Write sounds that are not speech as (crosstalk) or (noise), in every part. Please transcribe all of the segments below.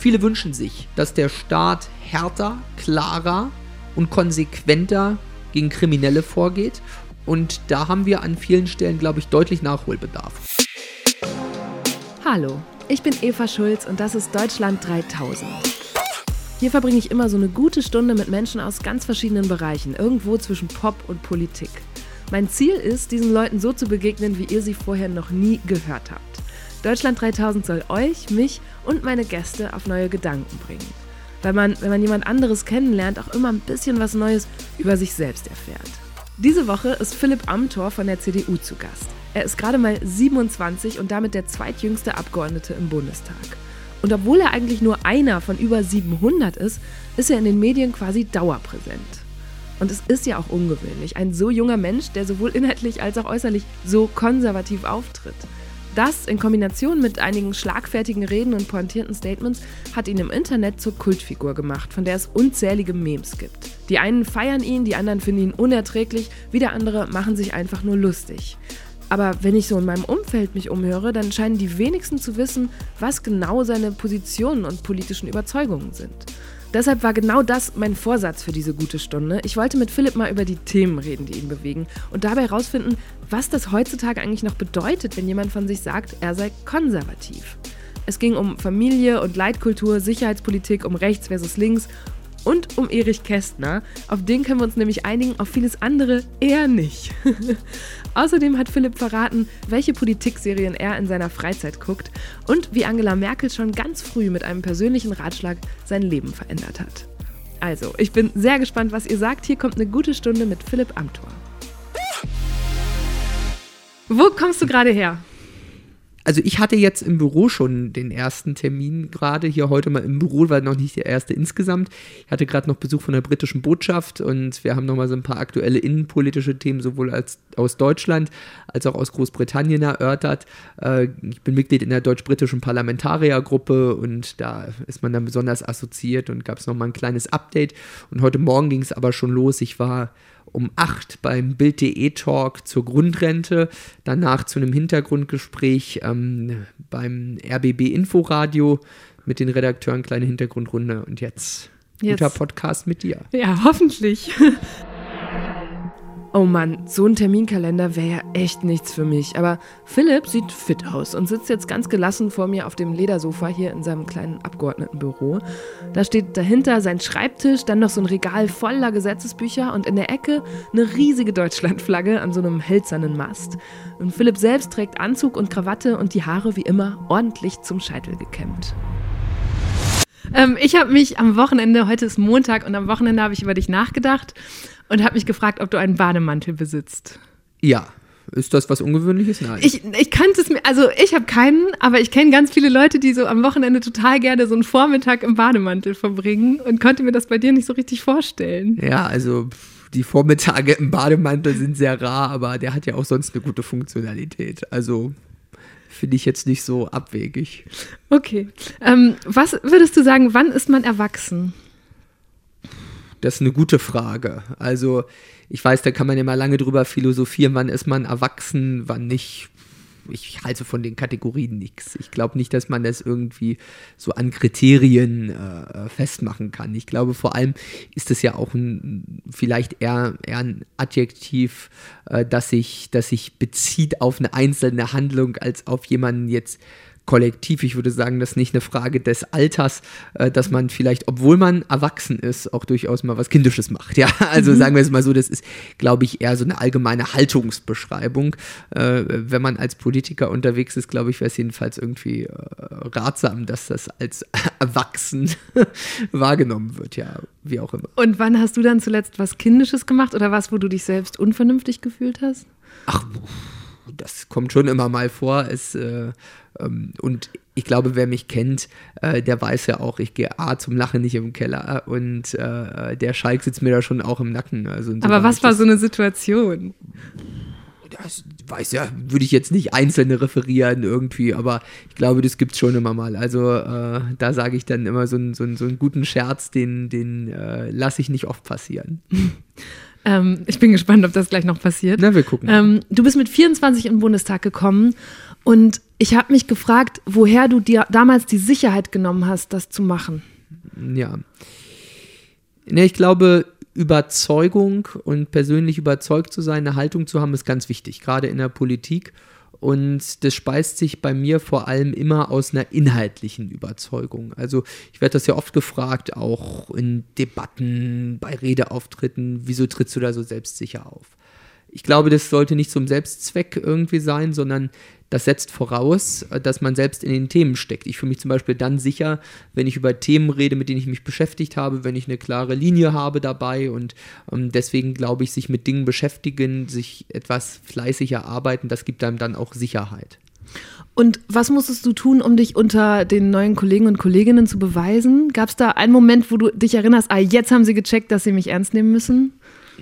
Viele wünschen sich, dass der Staat härter, klarer und konsequenter gegen Kriminelle vorgeht. Und da haben wir an vielen Stellen, glaube ich, deutlich Nachholbedarf. Hallo, ich bin Eva Schulz und das ist Deutschland 3000. Hier verbringe ich immer so eine gute Stunde mit Menschen aus ganz verschiedenen Bereichen, irgendwo zwischen Pop und Politik. Mein Ziel ist, diesen Leuten so zu begegnen, wie ihr sie vorher noch nie gehört habt. Deutschland 3000 soll euch, mich und meine Gäste auf neue Gedanken bringen. Weil man, wenn man jemand anderes kennenlernt, auch immer ein bisschen was Neues über sich selbst erfährt. Diese Woche ist Philipp Amthor von der CDU zu Gast. Er ist gerade mal 27 und damit der zweitjüngste Abgeordnete im Bundestag. Und obwohl er eigentlich nur einer von über 700 ist, ist er in den Medien quasi dauerpräsent. Und es ist ja auch ungewöhnlich, ein so junger Mensch, der sowohl inhaltlich als auch äußerlich so konservativ auftritt. Das in Kombination mit einigen schlagfertigen Reden und pointierten Statements hat ihn im Internet zur Kultfigur gemacht, von der es unzählige Memes gibt. Die einen feiern ihn, die anderen finden ihn unerträglich, wieder andere machen sich einfach nur lustig. Aber wenn ich so in meinem Umfeld mich umhöre, dann scheinen die wenigsten zu wissen, was genau seine Positionen und politischen Überzeugungen sind. Deshalb war genau das mein Vorsatz für diese gute Stunde. Ich wollte mit Philipp mal über die Themen reden, die ihn bewegen und dabei herausfinden, was das heutzutage eigentlich noch bedeutet, wenn jemand von sich sagt, er sei konservativ. Es ging um Familie und Leitkultur, Sicherheitspolitik, um rechts versus links und um Erich Kästner. Auf den können wir uns nämlich einigen, auf vieles andere eher nicht. (laughs) Außerdem hat Philipp verraten, welche Politikserien er in seiner Freizeit guckt und wie Angela Merkel schon ganz früh mit einem persönlichen Ratschlag sein Leben verändert hat. Also, ich bin sehr gespannt, was ihr sagt. Hier kommt eine gute Stunde mit Philipp Amthor. Wo kommst du gerade her? Also ich hatte jetzt im Büro schon den ersten Termin gerade hier heute mal im Büro, war noch nicht der erste insgesamt. Ich hatte gerade noch Besuch von der britischen Botschaft und wir haben noch mal so ein paar aktuelle innenpolitische Themen sowohl als aus Deutschland als auch aus Großbritannien erörtert. Äh, ich bin Mitglied in der deutsch-britischen Parlamentariergruppe und da ist man dann besonders assoziiert und gab es noch mal ein kleines Update. Und heute Morgen ging es aber schon los. Ich war um 8 beim Bild.de Talk zur Grundrente, danach zu einem Hintergrundgespräch ähm, beim RBB Inforadio mit den Redakteuren, kleine Hintergrundrunde und jetzt, jetzt. guter Podcast mit dir. Ja, hoffentlich. (laughs) Oh Mann, so ein Terminkalender wäre ja echt nichts für mich. Aber Philipp sieht fit aus und sitzt jetzt ganz gelassen vor mir auf dem Ledersofa hier in seinem kleinen Abgeordnetenbüro. Da steht dahinter sein Schreibtisch, dann noch so ein Regal voller Gesetzesbücher und in der Ecke eine riesige Deutschlandflagge an so einem hölzernen Mast. Und Philipp selbst trägt Anzug und Krawatte und die Haare wie immer ordentlich zum Scheitel gekämmt. Ähm, ich habe mich am Wochenende, heute ist Montag und am Wochenende habe ich über dich nachgedacht und habe mich gefragt, ob du einen Bademantel besitzt. Ja. Ist das was Ungewöhnliches? Nein. Ich, ich kannte es mir, also ich habe keinen, aber ich kenne ganz viele Leute, die so am Wochenende total gerne so einen Vormittag im Bademantel verbringen und konnte mir das bei dir nicht so richtig vorstellen. Ja, also die Vormittage im Bademantel sind sehr rar, aber der hat ja auch sonst eine gute Funktionalität. Also finde ich jetzt nicht so abwegig. Okay. Ähm, was würdest du sagen, wann ist man erwachsen? Das ist eine gute Frage. Also, ich weiß, da kann man ja mal lange drüber philosophieren, wann ist man erwachsen, wann nicht. Ich halte von den Kategorien nichts. Ich glaube nicht, dass man das irgendwie so an Kriterien äh, festmachen kann. Ich glaube, vor allem ist es ja auch ein, vielleicht eher, eher ein Adjektiv, äh, das, sich, das sich bezieht auf eine einzelne Handlung, als auf jemanden jetzt kollektiv. Ich würde sagen, das ist nicht eine Frage des Alters, äh, dass man vielleicht, obwohl man erwachsen ist, auch durchaus mal was Kindisches macht. Ja, (laughs) also mhm. sagen wir es mal so, das ist, glaube ich, eher so eine allgemeine Haltungsbeschreibung. Äh, wenn man als Politiker unterwegs ist, glaube ich, wäre es jedenfalls irgendwie äh, ratsam, dass das als (laughs) erwachsen (laughs) wahrgenommen wird, ja, wie auch immer. Und wann hast du dann zuletzt was Kindisches gemacht oder was, wo du dich selbst unvernünftig gefühlt hast? Ach, das kommt schon immer mal vor. Es, äh, und ich glaube, wer mich kennt, äh, der weiß ja auch, ich gehe A zum Lachen nicht im Keller und äh, der Schalk sitzt mir da schon auch im Nacken. Also Aber was war so eine Situation? Das weiß ja, würde ich jetzt nicht einzelne referieren irgendwie, aber ich glaube, das gibt es schon immer mal. Also äh, da sage ich dann immer so, ein, so, ein, so einen guten Scherz, den, den äh, lasse ich nicht oft passieren. (laughs) Ähm, ich bin gespannt, ob das gleich noch passiert. Na, wir gucken. Ähm, du bist mit 24 in den Bundestag gekommen Und ich habe mich gefragt, woher du dir damals die Sicherheit genommen hast, das zu machen. Ja. Ne, ich glaube, Überzeugung und persönlich überzeugt zu sein, eine Haltung zu haben, ist ganz wichtig, gerade in der Politik. Und das speist sich bei mir vor allem immer aus einer inhaltlichen Überzeugung. Also ich werde das ja oft gefragt, auch in Debatten, bei Redeauftritten, wieso trittst du da so selbstsicher auf? Ich glaube, das sollte nicht zum Selbstzweck irgendwie sein, sondern das setzt voraus, dass man selbst in den Themen steckt. Ich fühle mich zum Beispiel dann sicher, wenn ich über Themen rede, mit denen ich mich beschäftigt habe, wenn ich eine klare Linie habe dabei und ähm, deswegen glaube ich, sich mit Dingen beschäftigen, sich etwas fleißiger arbeiten, das gibt einem dann auch Sicherheit. Und was musstest du tun, um dich unter den neuen Kollegen und Kolleginnen zu beweisen? Gab es da einen Moment, wo du dich erinnerst, ah, jetzt haben sie gecheckt, dass sie mich ernst nehmen müssen?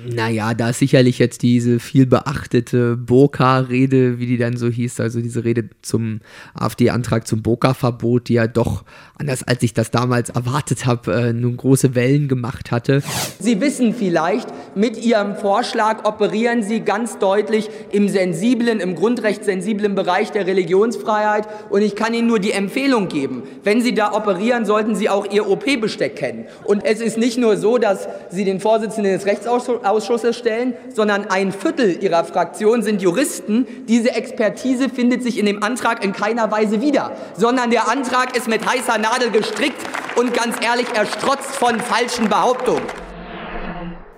Naja, da ist sicherlich jetzt diese viel beachtete Burka-Rede, wie die dann so hieß, also diese Rede zum AfD-Antrag zum Burka-Verbot, die ja doch, anders als ich das damals erwartet habe, äh, nun große Wellen gemacht hatte. Sie wissen vielleicht, mit Ihrem Vorschlag operieren Sie ganz deutlich im sensiblen, im grundrechtssensiblen Bereich der Religionsfreiheit und ich kann Ihnen nur die Empfehlung geben, wenn Sie da operieren, sollten Sie auch Ihr OP-Besteck kennen. Und es ist nicht nur so, dass Sie den Vorsitzenden des Rechtsausschusses Ausschusses stellen, sondern ein Viertel ihrer Fraktion sind Juristen. Diese Expertise findet sich in dem Antrag in keiner Weise wieder, sondern der Antrag ist mit heißer Nadel gestrickt und ganz ehrlich, er strotzt von falschen Behauptungen.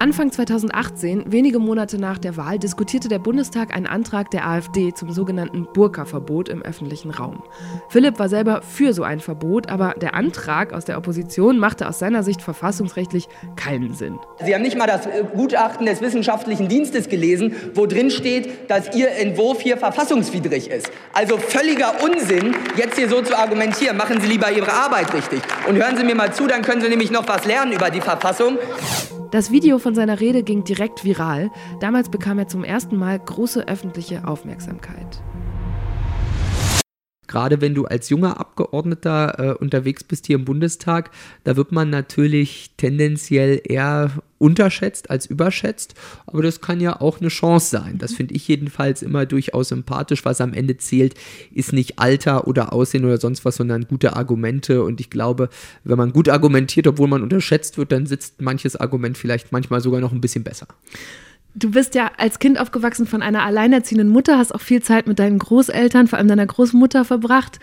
Anfang 2018, wenige Monate nach der Wahl, diskutierte der Bundestag einen Antrag der AfD zum sogenannten Burka-Verbot im öffentlichen Raum. Philipp war selber für so ein Verbot, aber der Antrag aus der Opposition machte aus seiner Sicht verfassungsrechtlich keinen Sinn. Sie haben nicht mal das äh, Gutachten des wissenschaftlichen Dienstes gelesen, wo drin steht, dass Ihr Entwurf hier verfassungswidrig ist. Also völliger Unsinn, jetzt hier so zu argumentieren. Machen Sie lieber Ihre Arbeit richtig. Und hören Sie mir mal zu, dann können Sie nämlich noch was lernen über die Verfassung. Das Video von seiner Rede ging direkt viral. Damals bekam er zum ersten Mal große öffentliche Aufmerksamkeit. Gerade wenn du als junger Abgeordneter äh, unterwegs bist hier im Bundestag, da wird man natürlich tendenziell eher unterschätzt als überschätzt. Aber das kann ja auch eine Chance sein. Das finde ich jedenfalls immer durchaus sympathisch. Was am Ende zählt, ist nicht Alter oder Aussehen oder sonst was, sondern gute Argumente. Und ich glaube, wenn man gut argumentiert, obwohl man unterschätzt wird, dann sitzt manches Argument vielleicht manchmal sogar noch ein bisschen besser. Du bist ja als Kind aufgewachsen von einer alleinerziehenden Mutter, hast auch viel Zeit mit deinen Großeltern, vor allem deiner Großmutter verbracht.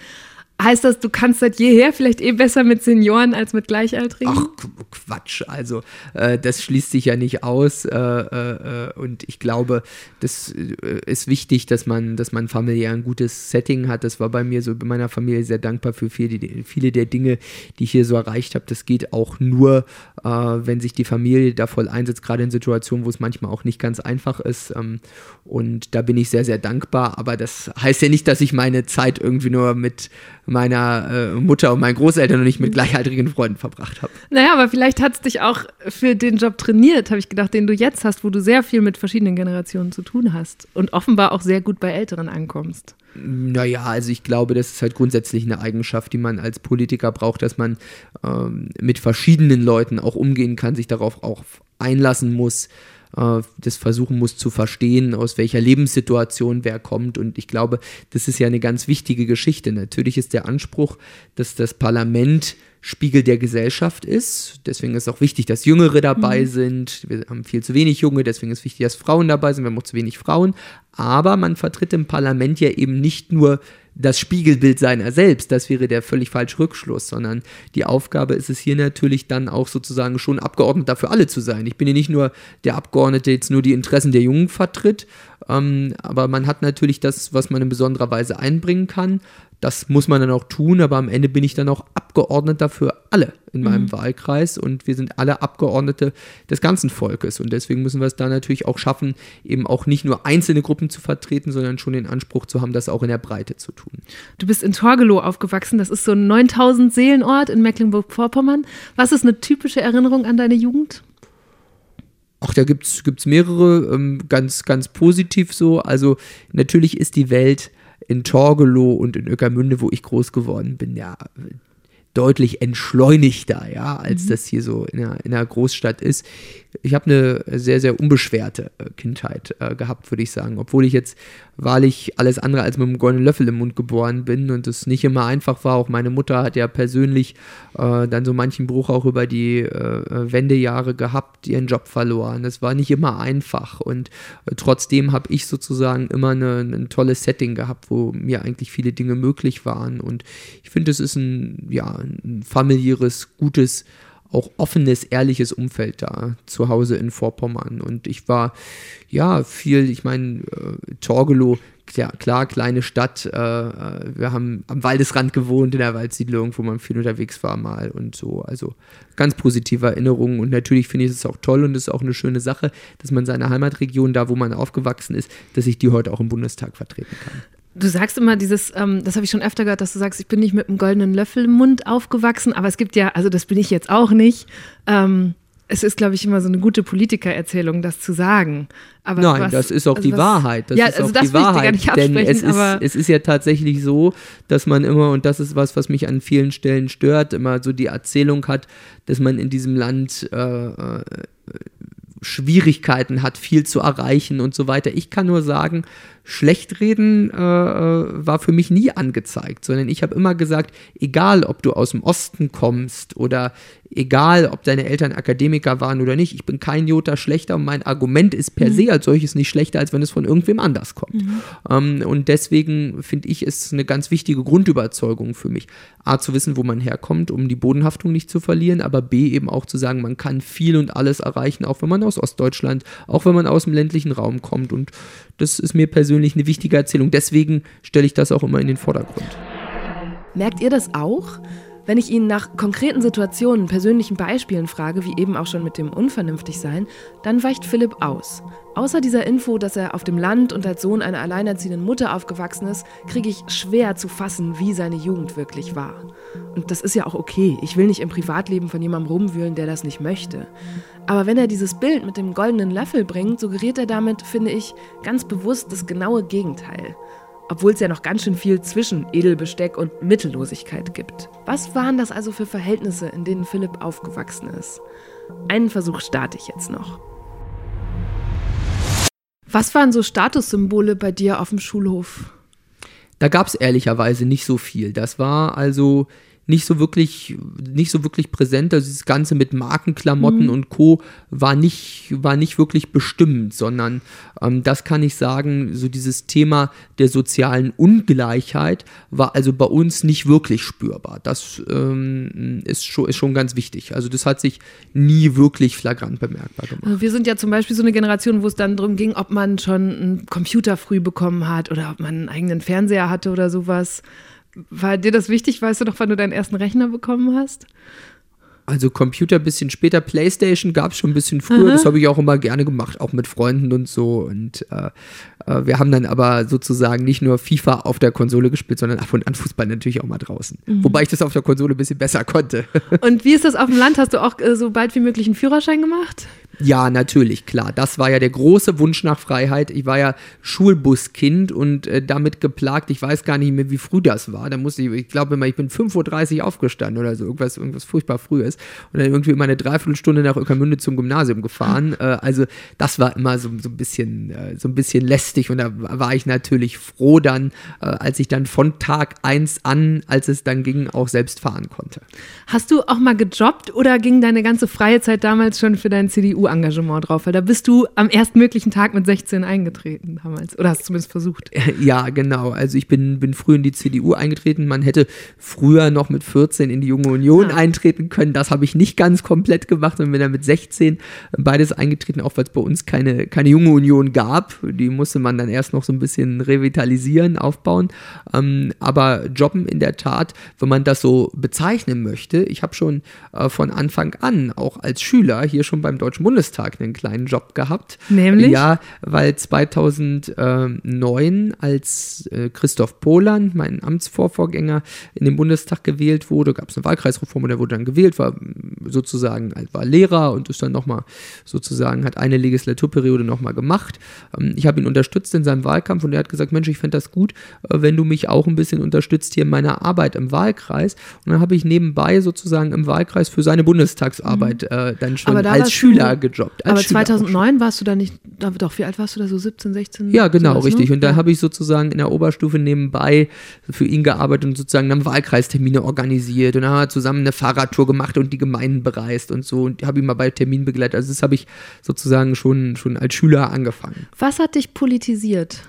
Heißt das, du kannst seit jeher vielleicht eh besser mit Senioren als mit Gleichaltrigen? Ach, Quatsch. Also, äh, das schließt sich ja nicht aus. Äh, äh, und ich glaube, das äh, ist wichtig, dass man, dass man familiär ein gutes Setting hat. Das war bei mir so, bei meiner Familie sehr dankbar für viele, viele der Dinge, die ich hier so erreicht habe. Das geht auch nur, äh, wenn sich die Familie da voll einsetzt, gerade in Situationen, wo es manchmal auch nicht ganz einfach ist. Ähm, und da bin ich sehr, sehr dankbar. Aber das heißt ja nicht, dass ich meine Zeit irgendwie nur mit meiner äh, Mutter und meinen Großeltern und nicht mit gleichaltrigen Freunden verbracht habe. Naja, aber vielleicht hat es dich auch für den Job trainiert, habe ich gedacht, den du jetzt hast, wo du sehr viel mit verschiedenen Generationen zu tun hast und offenbar auch sehr gut bei Älteren ankommst. Naja, also ich glaube, das ist halt grundsätzlich eine Eigenschaft, die man als Politiker braucht, dass man ähm, mit verschiedenen Leuten auch umgehen kann, sich darauf auch einlassen muss äh, das versuchen muss zu verstehen, aus welcher Lebenssituation wer kommt. Und ich glaube, das ist ja eine ganz wichtige Geschichte. Natürlich ist der Anspruch, dass das Parlament Spiegel der Gesellschaft ist. Deswegen ist auch wichtig, dass Jüngere dabei mhm. sind. Wir haben viel zu wenig Junge, deswegen ist wichtig, dass Frauen dabei sind. Wir haben auch zu wenig Frauen. Aber man vertritt im Parlament ja eben nicht nur das Spiegelbild seiner selbst, das wäre der völlig falsche Rückschluss, sondern die Aufgabe ist es hier natürlich dann auch sozusagen schon Abgeordneter für alle zu sein. Ich bin ja nicht nur der Abgeordnete, der jetzt nur die Interessen der Jungen vertritt, ähm, aber man hat natürlich das, was man in besonderer Weise einbringen kann. Das muss man dann auch tun, aber am Ende bin ich dann auch Abgeordneter für alle in meinem mhm. Wahlkreis und wir sind alle Abgeordnete des ganzen Volkes und deswegen müssen wir es da natürlich auch schaffen, eben auch nicht nur einzelne Gruppen zu vertreten, sondern schon den Anspruch zu haben, das auch in der Breite zu tun. Du bist in Torgelow aufgewachsen, das ist so ein 9000 Seelenort in Mecklenburg-Vorpommern. Was ist eine typische Erinnerung an deine Jugend? Ach, da gibt es mehrere, ähm, ganz, ganz positiv so. Also natürlich ist die Welt in Torgelow und in Öckermünde, wo ich groß geworden bin, ja deutlich entschleunigter, ja, als mhm. das hier so in einer, in einer, Großstadt ist. Ich habe eine sehr, sehr unbeschwerte äh, Kindheit äh, gehabt, würde ich sagen. Obwohl ich jetzt wahrlich alles andere als mit einem goldenen Löffel im Mund geboren bin und es nicht immer einfach war. Auch meine Mutter hat ja persönlich äh, dann so manchen Bruch auch über die äh, Wendejahre gehabt, ihren Job verloren. Es war nicht immer einfach und äh, trotzdem habe ich sozusagen immer eine, ein tolles Setting gehabt, wo mir eigentlich viele Dinge möglich waren. Und ich finde, es ist ein, ja, ein familiäres, gutes auch offenes, ehrliches Umfeld da zu Hause in Vorpommern. Und ich war ja viel, ich meine, äh, Torgelow, ja, klar, kleine Stadt. Äh, äh, wir haben am Waldesrand gewohnt in der Waldsiedlung, wo man viel unterwegs war mal und so. Also ganz positive Erinnerungen. Und natürlich finde ich es auch toll und es ist auch eine schöne Sache, dass man seine Heimatregion, da wo man aufgewachsen ist, dass ich die heute auch im Bundestag vertreten kann. Du sagst immer dieses, ähm, das habe ich schon öfter gehört, dass du sagst, ich bin nicht mit einem goldenen Löffel im Mund aufgewachsen, aber es gibt ja, also das bin ich jetzt auch nicht. Ähm, es ist, glaube ich, immer so eine gute Politikererzählung, das zu sagen. Aber Nein, was, das ist auch also die was, Wahrheit. Das ja, ist also auch das die Wahrheit. Ich gar nicht denn es ist, es ist ja tatsächlich so, dass man immer, und das ist was, was mich an vielen Stellen stört, immer so die Erzählung hat, dass man in diesem Land äh, äh Schwierigkeiten hat, viel zu erreichen und so weiter. Ich kann nur sagen, Schlechtreden äh, äh, war für mich nie angezeigt, sondern ich habe immer gesagt, egal ob du aus dem Osten kommst oder egal ob deine Eltern Akademiker waren oder nicht, ich bin kein Jota schlechter und mein Argument ist per mhm. se als solches nicht schlechter, als wenn es von irgendwem anders kommt. Mhm. Ähm, und deswegen finde ich, ist eine ganz wichtige Grundüberzeugung für mich. A, zu wissen, wo man herkommt, um die Bodenhaftung nicht zu verlieren, aber B, eben auch zu sagen, man kann viel und alles erreichen, auch wenn man aus Ostdeutschland, auch wenn man aus dem ländlichen Raum kommt. Und das ist mir persönlich eine wichtige Erzählung. Deswegen stelle ich das auch immer in den Vordergrund. Merkt ihr das auch? Wenn ich ihn nach konkreten Situationen, persönlichen Beispielen frage, wie eben auch schon mit dem Unvernünftigsein, dann weicht Philipp aus. Außer dieser Info, dass er auf dem Land und als Sohn einer alleinerziehenden Mutter aufgewachsen ist, kriege ich schwer zu fassen, wie seine Jugend wirklich war. Und das ist ja auch okay. Ich will nicht im Privatleben von jemandem rumwühlen, der das nicht möchte. Aber wenn er dieses Bild mit dem goldenen Löffel bringt, suggeriert er damit, finde ich, ganz bewusst das genaue Gegenteil obwohl es ja noch ganz schön viel zwischen Edelbesteck und Mittellosigkeit gibt. Was waren das also für Verhältnisse, in denen Philipp aufgewachsen ist? Einen Versuch starte ich jetzt noch. Was waren so Statussymbole bei dir auf dem Schulhof? Da gab es ehrlicherweise nicht so viel. Das war also nicht so wirklich, nicht so wirklich präsent. Also das Ganze mit Markenklamotten mhm. und Co. war nicht, war nicht wirklich bestimmend, sondern ähm, das kann ich sagen, so dieses Thema der sozialen Ungleichheit war also bei uns nicht wirklich spürbar. Das ähm, ist, schon, ist schon ganz wichtig. Also das hat sich nie wirklich flagrant bemerkbar gemacht. Also wir sind ja zum Beispiel so eine Generation, wo es dann darum ging, ob man schon einen Computer früh bekommen hat oder ob man einen eigenen Fernseher hatte oder sowas. War dir das wichtig? Weißt du noch, wann du deinen ersten Rechner bekommen hast? Also Computer ein bisschen später, Playstation gab es schon ein bisschen früher, Aha. das habe ich auch immer gerne gemacht, auch mit Freunden und so. Und äh, äh, wir haben dann aber sozusagen nicht nur FIFA auf der Konsole gespielt, sondern ab und an Fußball natürlich auch mal draußen. Mhm. Wobei ich das auf der Konsole ein bisschen besser konnte. (laughs) Und wie ist das auf dem Land? Hast du auch äh, so bald wie möglich einen Führerschein gemacht? Ja, natürlich, klar. Das war ja der große Wunsch nach Freiheit. Ich war ja Schulbuskind und äh, damit geplagt. Ich weiß gar nicht mehr, wie früh das war. Da musste ich, ich glaube immer, ich bin 5.30 Uhr aufgestanden oder so, irgendwas, irgendwas furchtbar frühes. Und dann irgendwie immer eine Dreiviertelstunde nach Öckermünde zum Gymnasium gefahren. (laughs) Äh, also das war immer so, so, ein bisschen, äh, so ein bisschen lästig. Und da war ich natürlich froh dann, äh, als ich dann von Tag 1 an, als es dann ging, auch selbst fahren konnte. Hast du auch mal gejobbt oder ging deine ganze freie Zeit damals schon für dein CDU engagement drauf, weil da bist du am erstmöglichen Tag mit 16 eingetreten damals. Oder hast du zumindest versucht? Ja, genau. Also ich bin, bin früh in die CDU eingetreten. Man hätte früher noch mit 14 in die Junge Union ah. eintreten können. Das habe ich nicht ganz komplett gemacht und bin dann mit 16 beides eingetreten, auch weil es bei uns keine, keine Junge Union gab. Die musste man dann erst noch so ein bisschen revitalisieren, aufbauen. Ähm, aber Jobben in der Tat, wenn man das so bezeichnen möchte, ich habe schon äh, von Anfang an, auch als Schüler, hier schon beim Deutschen Bundestag, Bundestag einen kleinen Job gehabt. Nämlich? Ja, weil 2009, als äh, Christoph Poland, mein Amtsvorvorgänger, in den Bundestag gewählt wurde, gab es eine Wahlkreisreform und er wurde dann gewählt, war sozusagen, war Lehrer und ist dann nochmal sozusagen, hat eine Legislaturperiode nochmal gemacht. Ähm, ich habe ihn unterstützt in seinem Wahlkampf und er hat gesagt, Mensch, ich fände das gut, äh, wenn du mich auch ein bisschen unterstützt hier in meiner Arbeit im Wahlkreis. Und dann habe ich nebenbei sozusagen im Wahlkreis für seine Bundestagsarbeit mhm. äh, dann schon als Schüler gejobbt. Aber 2009 warst du da nicht, doch, wie alt warst du da, so 17, 16? Ja, genau, sowas, richtig. Ne? Und da ja. habe ich sozusagen in der Oberstufe nebenbei für ihn gearbeitet und sozusagen dann Wahlkreistermine organisiert. Und dann haben wir zusammen eine Fahrradtour gemacht und die Gemeinden bereist und so. Und habe ihn mal bei Terminen begleitet. Also das habe ich sozusagen schon, schon als Schüler angefangen. Was hat dich politisiert?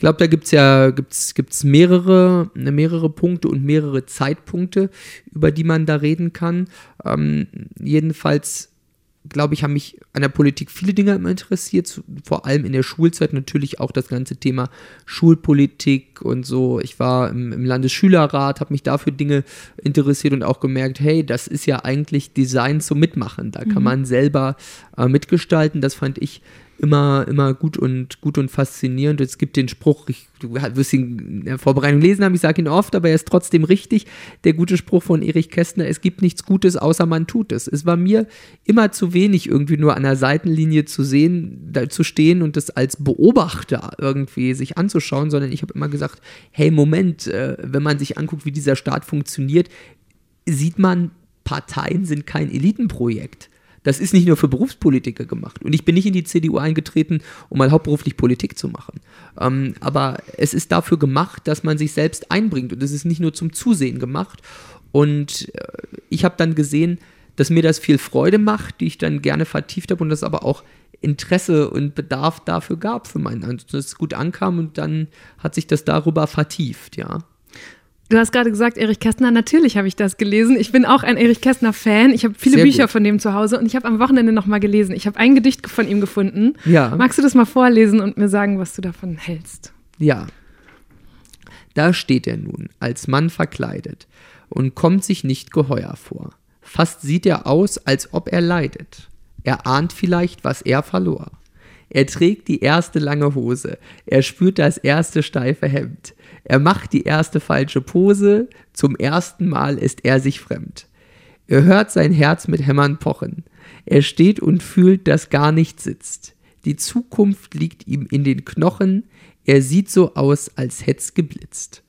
Ich glaube, da gibt es ja gibt's, gibt's mehrere, mehrere Punkte und mehrere Zeitpunkte, über die man da reden kann. Ähm, jedenfalls, glaube ich, haben mich an der Politik viele Dinge immer interessiert, vor allem in der Schulzeit natürlich auch das ganze Thema Schulpolitik und so. Ich war im, im Landesschülerrat, habe mich dafür Dinge interessiert und auch gemerkt, hey, das ist ja eigentlich Design zum Mitmachen. Da kann man selber äh, mitgestalten. Das fand ich immer, immer gut und gut und faszinierend. Es gibt den Spruch, ich, du wirst ihn in der Vorbereitung lesen haben, ich sage ihn oft, aber er ist trotzdem richtig. Der gute Spruch von Erich Kästner, es gibt nichts Gutes, außer man tut es. Es war mir immer zu wenig, irgendwie nur an der Seitenlinie zu sehen, zu stehen und das als Beobachter irgendwie sich anzuschauen, sondern ich habe immer gesagt, hey, Moment, äh, wenn man sich anguckt, wie dieser Staat funktioniert, sieht man, Parteien sind kein Elitenprojekt. Das ist nicht nur für Berufspolitiker gemacht. Und ich bin nicht in die CDU eingetreten, um mal hauptberuflich Politik zu machen. Ähm, aber es ist dafür gemacht, dass man sich selbst einbringt. Und es ist nicht nur zum Zusehen gemacht. Und äh, ich habe dann gesehen, dass mir das viel Freude macht, die ich dann gerne vertieft habe und das aber auch Interesse und Bedarf dafür gab für meinen Ansatz. Dass es gut ankam und dann hat sich das darüber vertieft, ja. Du hast gerade gesagt, Erich Kästner, natürlich habe ich das gelesen. Ich bin auch ein Erich Kästner-Fan. Ich habe viele Sehr Bücher gut. von dem zu Hause und ich habe am Wochenende nochmal gelesen. Ich habe ein Gedicht von ihm gefunden. Ja. Magst du das mal vorlesen und mir sagen, was du davon hältst? Ja. Da steht er nun, als Mann verkleidet, und kommt sich nicht geheuer vor. Fast sieht er aus, als ob er leidet. Er ahnt vielleicht, was er verlor. Er trägt die erste lange Hose, er spürt das erste steife Hemd. Er macht die erste falsche Pose, zum ersten Mal ist er sich fremd. Er hört sein Herz mit Hämmern pochen. Er steht und fühlt, dass gar nichts sitzt. Die Zukunft liegt ihm in den Knochen. Er sieht so aus, als hätt's geblitzt.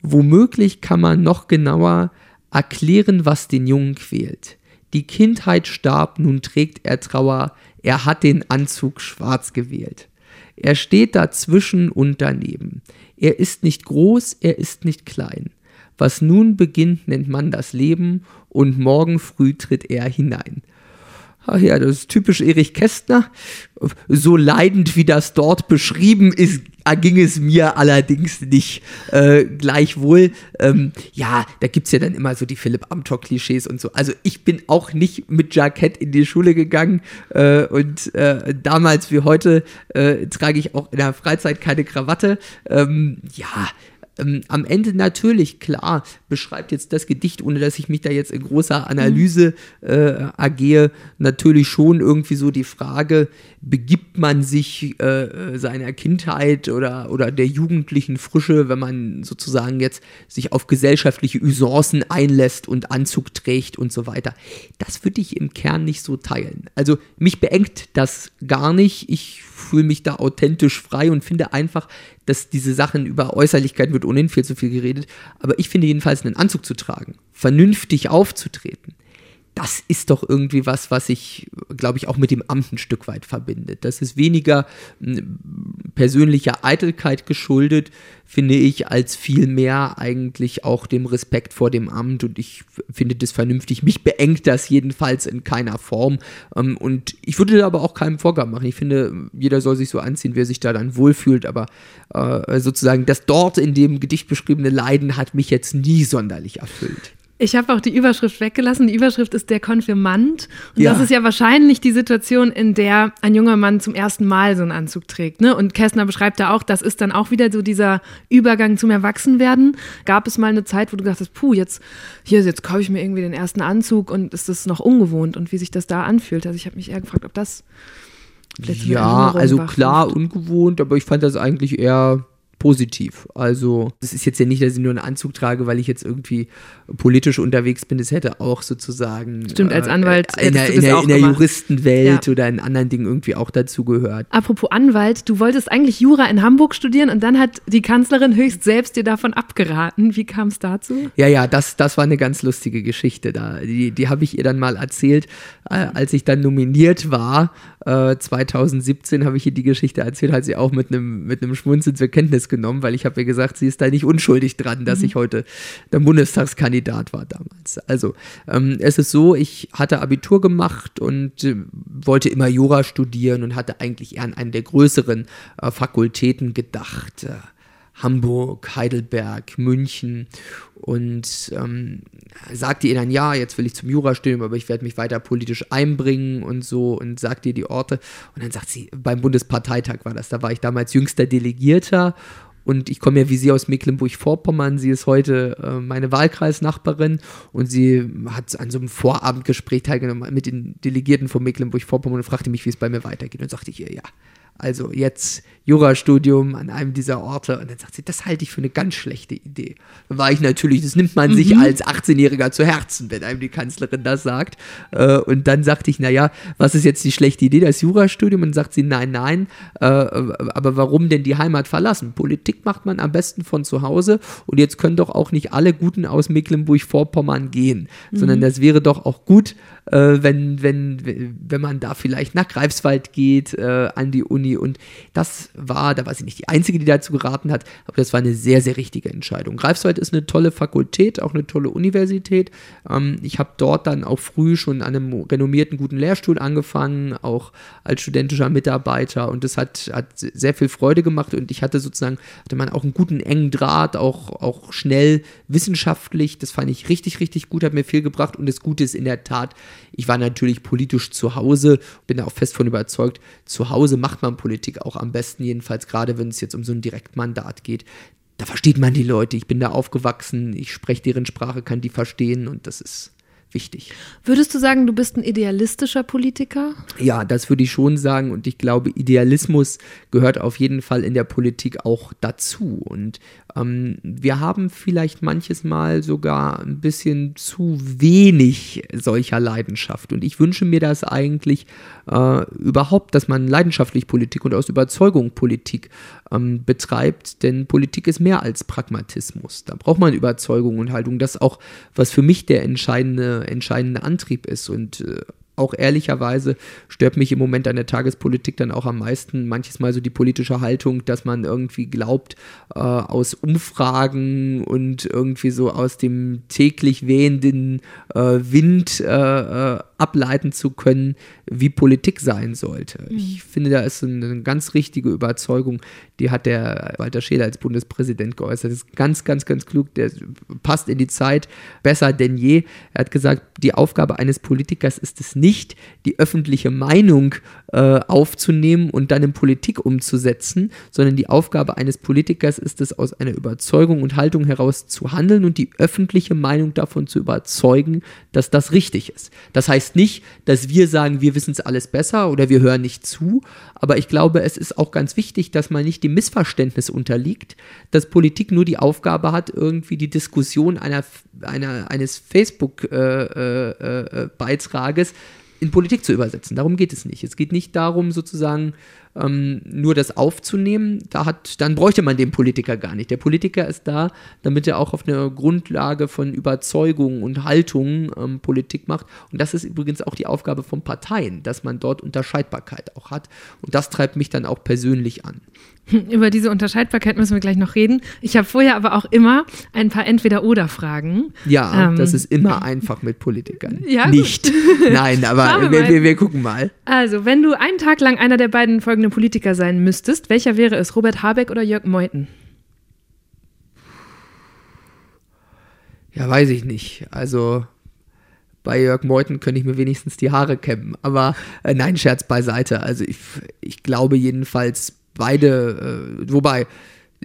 Womöglich kann man noch genauer erklären, was den Jungen quält. Die Kindheit starb, nun trägt er Trauer. Er hat den Anzug schwarz gewählt. Er steht dazwischen und daneben. Er ist nicht groß, er ist nicht klein. Was nun beginnt, nennt man das Leben, und morgen früh tritt er hinein. Ach ja, das ist typisch Erich Kästner. So leidend wie das dort beschrieben ist, erging es mir allerdings nicht. Äh, gleichwohl, ähm, ja, da gibt es ja dann immer so die Philipp Amthor-Klischees und so. Also ich bin auch nicht mit Jackett in die Schule gegangen äh, und äh, damals wie heute äh, trage ich auch in der Freizeit keine Krawatte. Ähm, ja, ähm, am Ende natürlich, klar, beschreibt jetzt das Gedicht, ohne dass ich mich da jetzt in großer Analyse äh, agiere, natürlich schon irgendwie so die Frage, begibt man sich äh, seiner Kindheit oder, oder der jugendlichen Frische, wenn man sozusagen jetzt sich auf gesellschaftliche Usancen einlässt und Anzug trägt und so weiter. Das würde ich im Kern nicht so teilen. Also mich beengt das gar nicht. Ich fühle mich da authentisch frei und finde einfach, dass diese Sachen über Äußerlichkeit wird ohnehin viel zu viel geredet. Aber ich finde jedenfalls einen Anzug zu tragen, vernünftig aufzutreten, das ist doch irgendwie was, was ich, glaube ich, auch mit dem Amt ein Stück weit verbindet. Das ist weniger m, persönlicher Eitelkeit geschuldet, finde ich, als vielmehr eigentlich auch dem Respekt vor dem Amt. Und ich finde das vernünftig. Mich beengt das jedenfalls in keiner Form. Ähm, und ich würde da aber auch keinen Vorgaben machen. Ich finde, jeder soll sich so anziehen, wer sich da dann wohlfühlt. Aber äh, sozusagen das dort in dem Gedicht beschriebene Leiden hat mich jetzt nie sonderlich erfüllt. Ich habe auch die Überschrift weggelassen. Die Überschrift ist der Konfirmand. Und Ja. das ist ja wahrscheinlich die Situation, in der ein junger Mann zum ersten Mal so einen Anzug trägt. Ne? Und Kästner beschreibt da auch, das ist dann auch wieder so dieser Übergang zum Erwachsenwerden. Gab es mal eine Zeit, wo du dachtest, puh, jetzt, hier, jetzt kaufe ich mir irgendwie den ersten Anzug und ist das noch ungewohnt und wie sich das da anfühlt. Also ich habe mich eher gefragt, ob das vielleicht Ja, also klar ungewohnt, aber ich fand das eigentlich eher positiv. Also, es ist jetzt ja nicht, dass ich nur einen Anzug trage, weil ich jetzt irgendwie politisch unterwegs bin. Es hätte auch sozusagen. Stimmt, als Anwalt. Äh, in der, in der, in der Juristenwelt ja. oder in anderen Dingen irgendwie auch dazu gehört. Apropos Anwalt, du wolltest eigentlich Jura in Hamburg studieren und dann hat die Kanzlerin höchst selbst dir davon abgeraten. Wie kam es dazu? Ja, ja, das, das war eine ganz lustige Geschichte da. Die, die habe ich ihr dann mal erzählt, äh, als ich dann nominiert war. Äh, 2017 habe ich ihr die Geschichte erzählt, hat sie auch mit einem mit Schmunzeln zur Kenntnis genommen, weil ich habe ihr gesagt, sie ist da nicht unschuldig dran, dass mhm. ich heute der Bundestagskandidat war damals. Also ähm, es ist so, ich hatte Abitur gemacht und äh, wollte immer Jura studieren und hatte eigentlich eher an einen der größeren äh, Fakultäten gedacht. Äh, Hamburg, Heidelberg, München und ähm, sagte ihr dann, ja, jetzt will ich zum Jurastudium, aber ich werde mich weiter politisch einbringen und so und sagte ihr die Orte. Und dann sagt sie, beim Bundesparteitag war das, da war ich damals jüngster Delegierter und ich komme ja wie sie aus Mecklenburg-Vorpommern. Sie ist heute äh, meine Wahlkreisnachbarin und sie hat an so einem Vorabendgespräch teilgenommen mit den Delegierten von Mecklenburg-Vorpommern und fragte mich, wie es bei mir weitergeht. Und sagte ich ihr, ja, also jetzt Jurastudium an einem dieser Orte. Und dann sagt sie, das halte ich für eine ganz schlechte Idee. Dann war ich natürlich, das nimmt man mhm. sich als 18-Jähriger zu Herzen, wenn einem die Kanzlerin das sagt. Äh, und dann sagte ich, naja, was ist jetzt die schlechte Idee, das Jurastudium? Und dann sagt sie, nein, nein, äh, aber warum denn die Heimat verlassen? Politik macht man am besten von zu Hause. Und jetzt können doch auch nicht alle Guten aus Mecklenburg-Vorpommern gehen, mhm. sondern das wäre doch auch gut, äh, wenn, wenn, wenn man da vielleicht nach Greifswald geht, an die Uni. Und das war, da war sie nicht die Einzige, die dazu geraten hat, aber das war eine sehr, sehr richtige Entscheidung. Greifswald ist eine tolle Fakultät, auch eine tolle Universität. Ähm, ich habe dort dann auch früh schon an einem renommierten guten Lehrstuhl angefangen, auch als studentischer Mitarbeiter und das hat, hat sehr viel Freude gemacht und ich hatte sozusagen, hatte man auch einen guten engen Draht, auch, auch schnell wissenschaftlich, das fand ich richtig, richtig gut, hat mir viel gebracht und das Gute ist in der Tat, ich war natürlich politisch zu Hause, bin da auch fest von überzeugt, zu Hause macht man Politik auch am besten, jedenfalls gerade wenn es jetzt um so ein Direktmandat geht. Da versteht man die Leute, ich bin da aufgewachsen, ich spreche deren Sprache, kann die verstehen und das ist wichtig. Würdest du sagen, du bist ein idealistischer Politiker? Ja, das würde ich schon sagen und ich glaube, Idealismus gehört auf jeden Fall in der Politik auch dazu und ähm, wir haben vielleicht manches Mal sogar ein bisschen zu wenig solcher Leidenschaft. Und ich wünsche mir das eigentlich äh, überhaupt, dass man leidenschaftlich Politik und aus Überzeugung Politik ähm, betreibt. Denn Politik ist mehr als Pragmatismus. Da braucht man Überzeugung und Haltung. Das ist auch, was für mich der entscheidende, entscheidende Antrieb ist. Und äh, auch ehrlicherweise stört mich im Moment an der Tagespolitik dann auch am meisten manches Mal so die politische Haltung, dass man irgendwie glaubt, äh, aus Umfragen und irgendwie so aus dem täglich wehenden äh, Wind äh, äh ableiten zu können, wie Politik sein sollte. Mhm. Ich finde, da ist eine ganz richtige Überzeugung, die hat der Walter Scheler als Bundespräsident geäußert. Das ist ganz, ganz, ganz klug, der passt in die Zeit besser denn je. Er hat gesagt, die Aufgabe eines Politikers ist es nicht, die öffentliche Meinung äh, aufzunehmen und dann in Politik umzusetzen, sondern die Aufgabe eines Politikers ist es, aus einer Überzeugung und Haltung heraus zu handeln und die öffentliche Meinung davon zu überzeugen, dass das richtig ist. Das heißt, nicht, dass wir sagen, wir wissen es alles besser oder wir hören nicht zu, aber ich glaube, es ist auch ganz wichtig, dass man nicht dem Missverständnis unterliegt, dass Politik nur die Aufgabe hat, irgendwie die Diskussion einer, einer, eines Facebook-Beitrages äh, äh, in Politik zu übersetzen. Darum geht es nicht. Es geht nicht darum, sozusagen ähm, nur das aufzunehmen, da hat, dann bräuchte man den Politiker gar nicht. Der Politiker ist da, damit er auch auf einer Grundlage von Überzeugung und Haltung ähm, Politik macht. Und das ist übrigens auch die Aufgabe von Parteien, dass man dort Unterscheidbarkeit auch hat. Und das treibt mich dann auch persönlich an. (laughs) Über diese Unterscheidbarkeit müssen wir gleich noch reden. Ich habe vorher aber auch immer ein paar Entweder-Oder-Fragen. Ja, ähm, das ist immer (laughs) einfach mit Politikern. Ja, Nicht. Nein, (laughs) aber wir, wir, wir, gucken mal. Also, wenn du einen Tag lang einer der beiden folgenden Politiker sein müsstest, welcher wäre es? Robert Habeck oder Jörg Meuthen? Ja, weiß ich nicht. Also bei Jörg Meuthen könnte ich mir wenigstens die Haare kämmen. Aber äh, nein, Scherz beiseite. Also ich, ich glaube jedenfalls beide, äh, wobei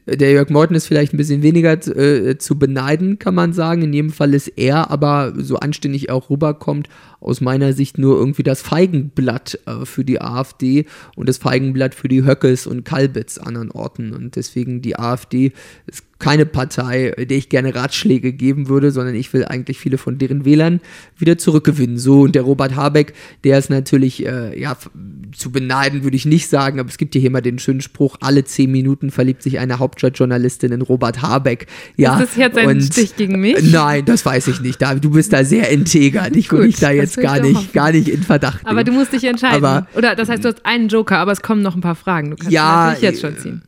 Der Jörg Meuthen ist vielleicht ein bisschen weniger äh, zu beneiden, kann man sagen. In jedem Fall ist er aber so anständig auch rüberkommt, aus meiner Sicht nur irgendwie das Feigenblatt äh, für die AfD und das Feigenblatt für die Höckes und Kalbitz anderen Orten. Und deswegen die AfD ist keine Partei, der ich gerne Ratschläge geben würde, sondern ich will eigentlich viele von deren Wählern wieder zurückgewinnen. So, und der Robert Habeck, der ist natürlich, äh, ja, zu beneiden würde ich nicht sagen, aber es gibt hier mal den schönen Spruch, alle zehn Minuten verliebt sich eine Hauptstadtjournalistin in Robert Habeck. Ja, ist das jetzt ein und, Stich gegen mich? Nein, das weiß ich nicht. Du bist da sehr integer. Dich würde ich da jetzt gar nicht, gar nicht in Verdacht Aber du musst dich entscheiden. Aber, Oder das heißt, du hast einen Joker, aber es kommen noch ein paar Fragen. Du kannst ja, natürlich jetzt schon ziehen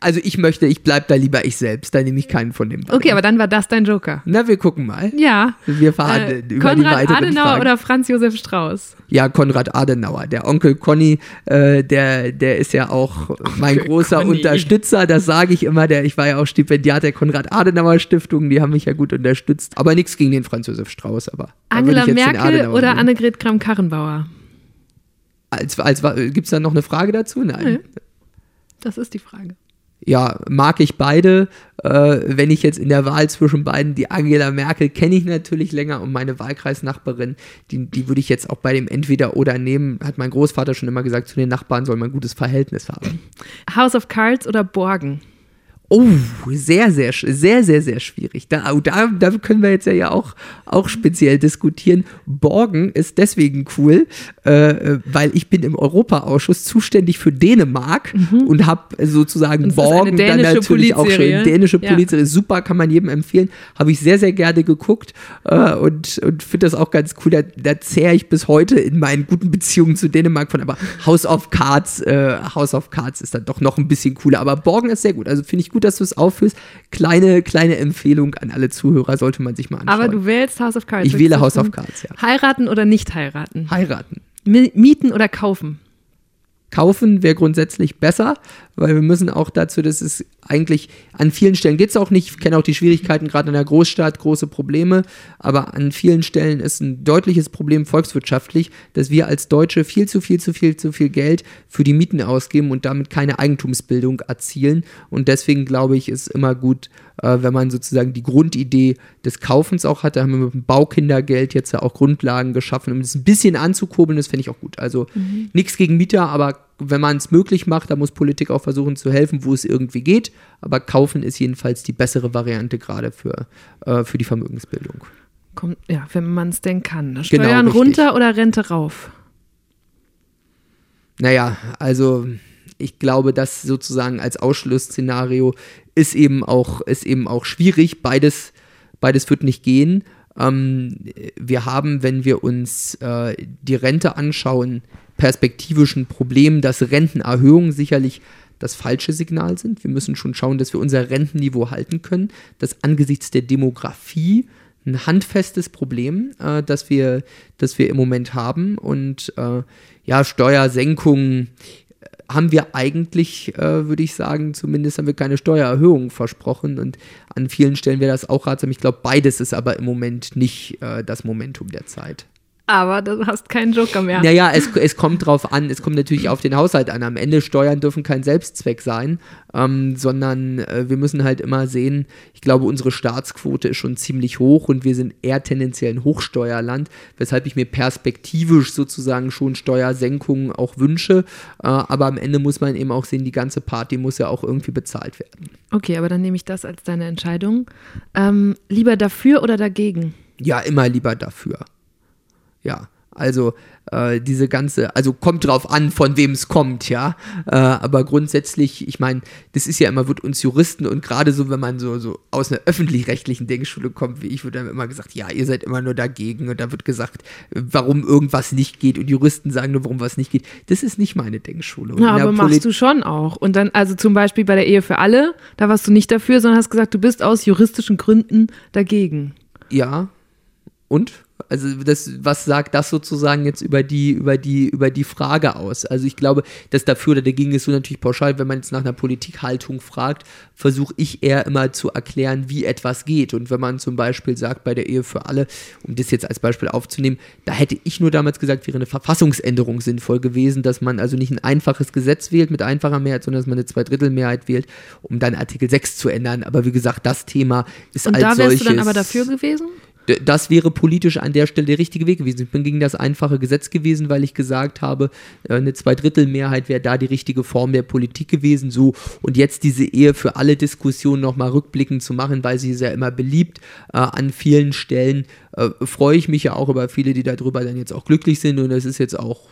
also ich möchte, ich bleibe da lieber ich selbst, da nehme ich keinen von dem. Okay, aber dann war das dein Joker. Na, wir gucken mal. Ja. Wir fahren äh, über Konrad die weiteren Adenauer Fragen. oder Franz Josef Strauß? Ja, Konrad Adenauer. Der Onkel Conny, äh, der, der ist ja auch mein großer Conny. Unterstützer, das sage ich immer. Der, ich war ja auch Stipendiat der Konrad Adenauer Stiftung, die haben mich ja gut unterstützt. Aber nichts gegen den Franz Josef Strauß. Aber Angela Merkel oder Annegret Kramp-Karrenbauer? Als, als, Gibt es da noch eine Frage dazu? Nein. Nee. Das ist die Frage ja, mag ich beide. Äh, wenn ich jetzt in der Wahl zwischen beiden, die Angela Merkel kenne ich natürlich länger und meine Wahlkreisnachbarin, die, die würde ich jetzt auch bei dem Entweder-Oder nehmen, hat mein Großvater schon immer gesagt, zu den Nachbarn soll man ein gutes Verhältnis haben. House of Cards oder Borgen? Oh, sehr, sehr, sehr, sehr, sehr schwierig. Da, oh, da, da können wir jetzt ja auch, auch speziell diskutieren. Borgen ist deswegen cool, äh, weil ich bin im Europaausschuss zuständig für Dänemark mhm. und habe sozusagen und Borgen dann natürlich auch schon. Dänische ja. Polizei, super, kann man jedem empfehlen. Habe ich sehr, sehr gerne geguckt äh, und, und finde das auch ganz cool. Da, da zehre ich bis heute in meinen guten Beziehungen zu Dänemark von. Aber House of Cards, äh, House of Cards ist dann doch noch ein bisschen cooler. Aber Borgen ist sehr gut. Also finde ich gut gut, dass du es aufführst. Kleine, kleine Empfehlung an alle Zuhörer, sollte man sich mal anschauen. Aber du wählst House of Cards. Ich wähle House of Cards, ja. Heiraten oder nicht heiraten? Heiraten. Mieten oder kaufen? Kaufen wäre grundsätzlich besser, weil wir müssen auch dazu, dass es eigentlich an vielen Stellen geht es auch nicht, ich kenne auch die Schwierigkeiten gerade in der Großstadt, große Probleme, aber an vielen Stellen ist ein deutliches Problem volkswirtschaftlich, dass wir als Deutsche viel zu viel, zu viel, zu viel Geld für die Mieten ausgeben und damit keine Eigentumsbildung erzielen. Und deswegen glaube ich, ist immer gut, äh, wenn man sozusagen die Grundidee des Kaufens auch hat. Da haben wir mit dem Baukindergeld jetzt ja auch Grundlagen geschaffen, um das ein bisschen anzukurbeln. Das finde ich auch gut. Also mhm. nichts gegen Mieter, aber wenn man es möglich macht, da muss Politik auch versuchen zu helfen, wo es irgendwie geht. Aber kaufen ist jedenfalls die bessere Variante gerade für, äh, für die Vermögensbildung. Kommt, ja, wenn man es denn kann. Ne? Genau, Steuern genau, runter oder Rente rauf? Naja, also ich glaube, das sozusagen als Ausschlussszenario ist eben auch, ist eben auch schwierig. Beides, beides wird nicht gehen. Ähm, wir haben, wenn wir uns äh, die Rente anschauen, perspektivischen Problem, dass Rentenerhöhungen sicherlich das falsche Signal sind. Wir müssen schon schauen, dass wir unser Rentenniveau halten können. Das angesichts der Demografie ein handfestes Problem, äh, das, wir, das wir im Moment haben. Und äh, ja, Steuersenkungen haben wir eigentlich, äh, würde ich sagen, zumindest haben wir keine Steuererhöhung versprochen. Und an vielen Stellen wäre das auch ratsam. Ich glaube, beides ist aber im Moment nicht äh, das Momentum der Zeit aber du hast keinen Joker mehr. Naja, es, es kommt drauf an, es kommt natürlich auf den Haushalt an. Am Ende Steuern dürfen kein Selbstzweck sein, ähm, sondern äh, wir müssen halt immer sehen, ich glaube, unsere Staatsquote ist schon ziemlich hoch und wir sind eher tendenziell ein Hochsteuerland, weshalb ich mir perspektivisch sozusagen schon Steuersenkungen auch wünsche. Äh, aber am Ende muss man eben auch sehen, die ganze Party muss ja auch irgendwie bezahlt werden. Okay, aber dann nehme ich das als deine Entscheidung. Ähm, lieber dafür oder dagegen? Ja, immer lieber dafür ja. Also äh, diese ganze, also kommt drauf an, von wem es kommt, ja. Äh, aber grundsätzlich, ich meine, das ist ja immer, wird uns Juristen und gerade so, wenn man so, so aus einer öffentlich-rechtlichen Denkschule kommt, wie ich, wird dann immer gesagt, ja, ihr seid immer nur dagegen und da wird gesagt, warum irgendwas nicht geht und Juristen sagen nur, warum was nicht geht. Das ist nicht meine Denkschule. Ja, aber machst du schon auch. Und dann, also zum Beispiel bei der Ehe für alle, da warst du nicht dafür, sondern hast gesagt, du bist aus juristischen Gründen dagegen. Ja. Und? Also das, was sagt das sozusagen jetzt über die, über die, über die Frage aus? Also ich glaube, dass dafür oder dagegen ist so natürlich pauschal, wenn man jetzt nach einer Politikhaltung fragt, versuche ich eher immer zu erklären, wie etwas geht. Und wenn man zum Beispiel sagt, bei der Ehe für alle, um das jetzt als Beispiel aufzunehmen, da hätte ich nur damals gesagt, wäre eine Verfassungsänderung sinnvoll gewesen, dass man also nicht ein einfaches Gesetz wählt mit einfacher Mehrheit, sondern dass man eine Zweidrittelmehrheit wählt, um dann Artikel 6 zu ändern. Aber wie gesagt, das Thema ist Und als da wärst solches, du dann aber dafür gewesen? Das wäre politisch an der Stelle der richtige Weg gewesen. Ich bin gegen das einfache Gesetz gewesen, weil ich gesagt habe, äh, eine Zweidrittelmehrheit wäre da die richtige Form der Politik gewesen. So und jetzt diese Ehe für alle Diskussionen nochmal rückblickend zu machen, weil sie ist ja immer beliebt äh, an vielen Stellen. Äh, freue ich mich ja auch über viele, die darüber dann jetzt auch glücklich sind und es ist jetzt auch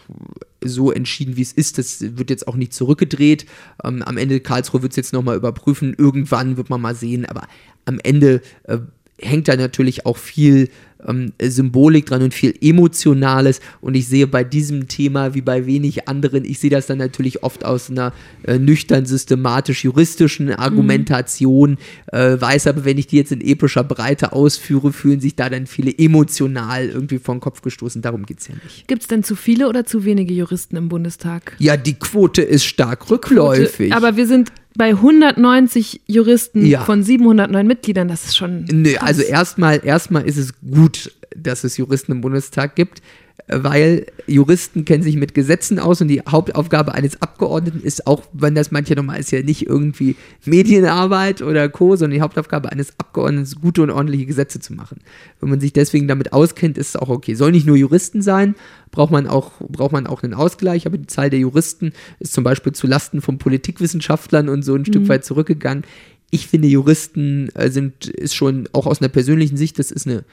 so entschieden, wie es ist. Das wird jetzt auch nicht zurückgedreht. Ähm, am Ende Karlsruhe wird es jetzt nochmal überprüfen. Irgendwann wird man mal sehen, aber am Ende äh, hängt da natürlich auch viel ähm, Symbolik dran und viel Emotionales. Und ich sehe bei diesem Thema wie bei wenig anderen, ich sehe das dann natürlich oft aus einer äh, nüchtern systematisch-juristischen Argumentation, äh, weiß aber, wenn ich die jetzt in epischer Breite ausführe, fühlen sich da dann viele emotional irgendwie vor den Kopf gestoßen. Darum geht es ja nicht. Gibt es denn zu viele oder zu wenige Juristen im Bundestag? Ja, die Quote ist stark rückläufig. Aber wir sind bei 190 Juristen Ja. von 709 Mitgliedern. Das ist schon. Nö, krass. also erstmal erstmal ist es gut, dass es Juristen im Bundestag gibt, weil Juristen kennen sich mit Gesetzen aus und die Hauptaufgabe eines Abgeordneten ist auch, wenn das manche nochmal ist, ja nicht irgendwie Medienarbeit oder Co., sondern die Hauptaufgabe eines Abgeordneten ist, gute und ordentliche Gesetze zu machen. Wenn man sich deswegen damit auskennt, ist es auch okay. Soll nicht nur Juristen sein, braucht man auch, braucht man auch einen Ausgleich, aber die Zahl der Juristen ist zum Beispiel zu Lasten von Politikwissenschaftlern und so ein Stück weit zurückgegangen. Ich finde, Juristen äh, sind, ist schon auch aus einer persönlichen Sicht, das ist eine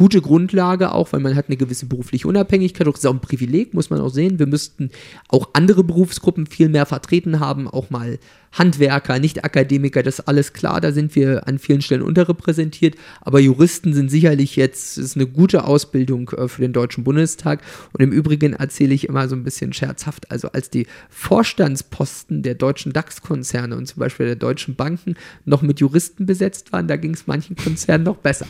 gute Grundlage auch, weil man hat eine gewisse berufliche Unabhängigkeit. Das ist auch ein Privileg, muss man auch sehen. Wir müssten auch andere Berufsgruppen viel mehr vertreten haben, auch mal Handwerker, Nicht-Akademiker, das ist alles klar, da sind wir an vielen Stellen unterrepräsentiert. Aber Juristen sind sicherlich jetzt, ist eine gute Ausbildung äh, für den Deutschen Bundestag. Und im Übrigen erzähle ich immer so ein bisschen scherzhaft, also als die Vorstandsposten der deutschen DAX-Konzerne und zum Beispiel der deutschen Banken noch mit Juristen besetzt waren, da ging es manchen Konzernen noch besser.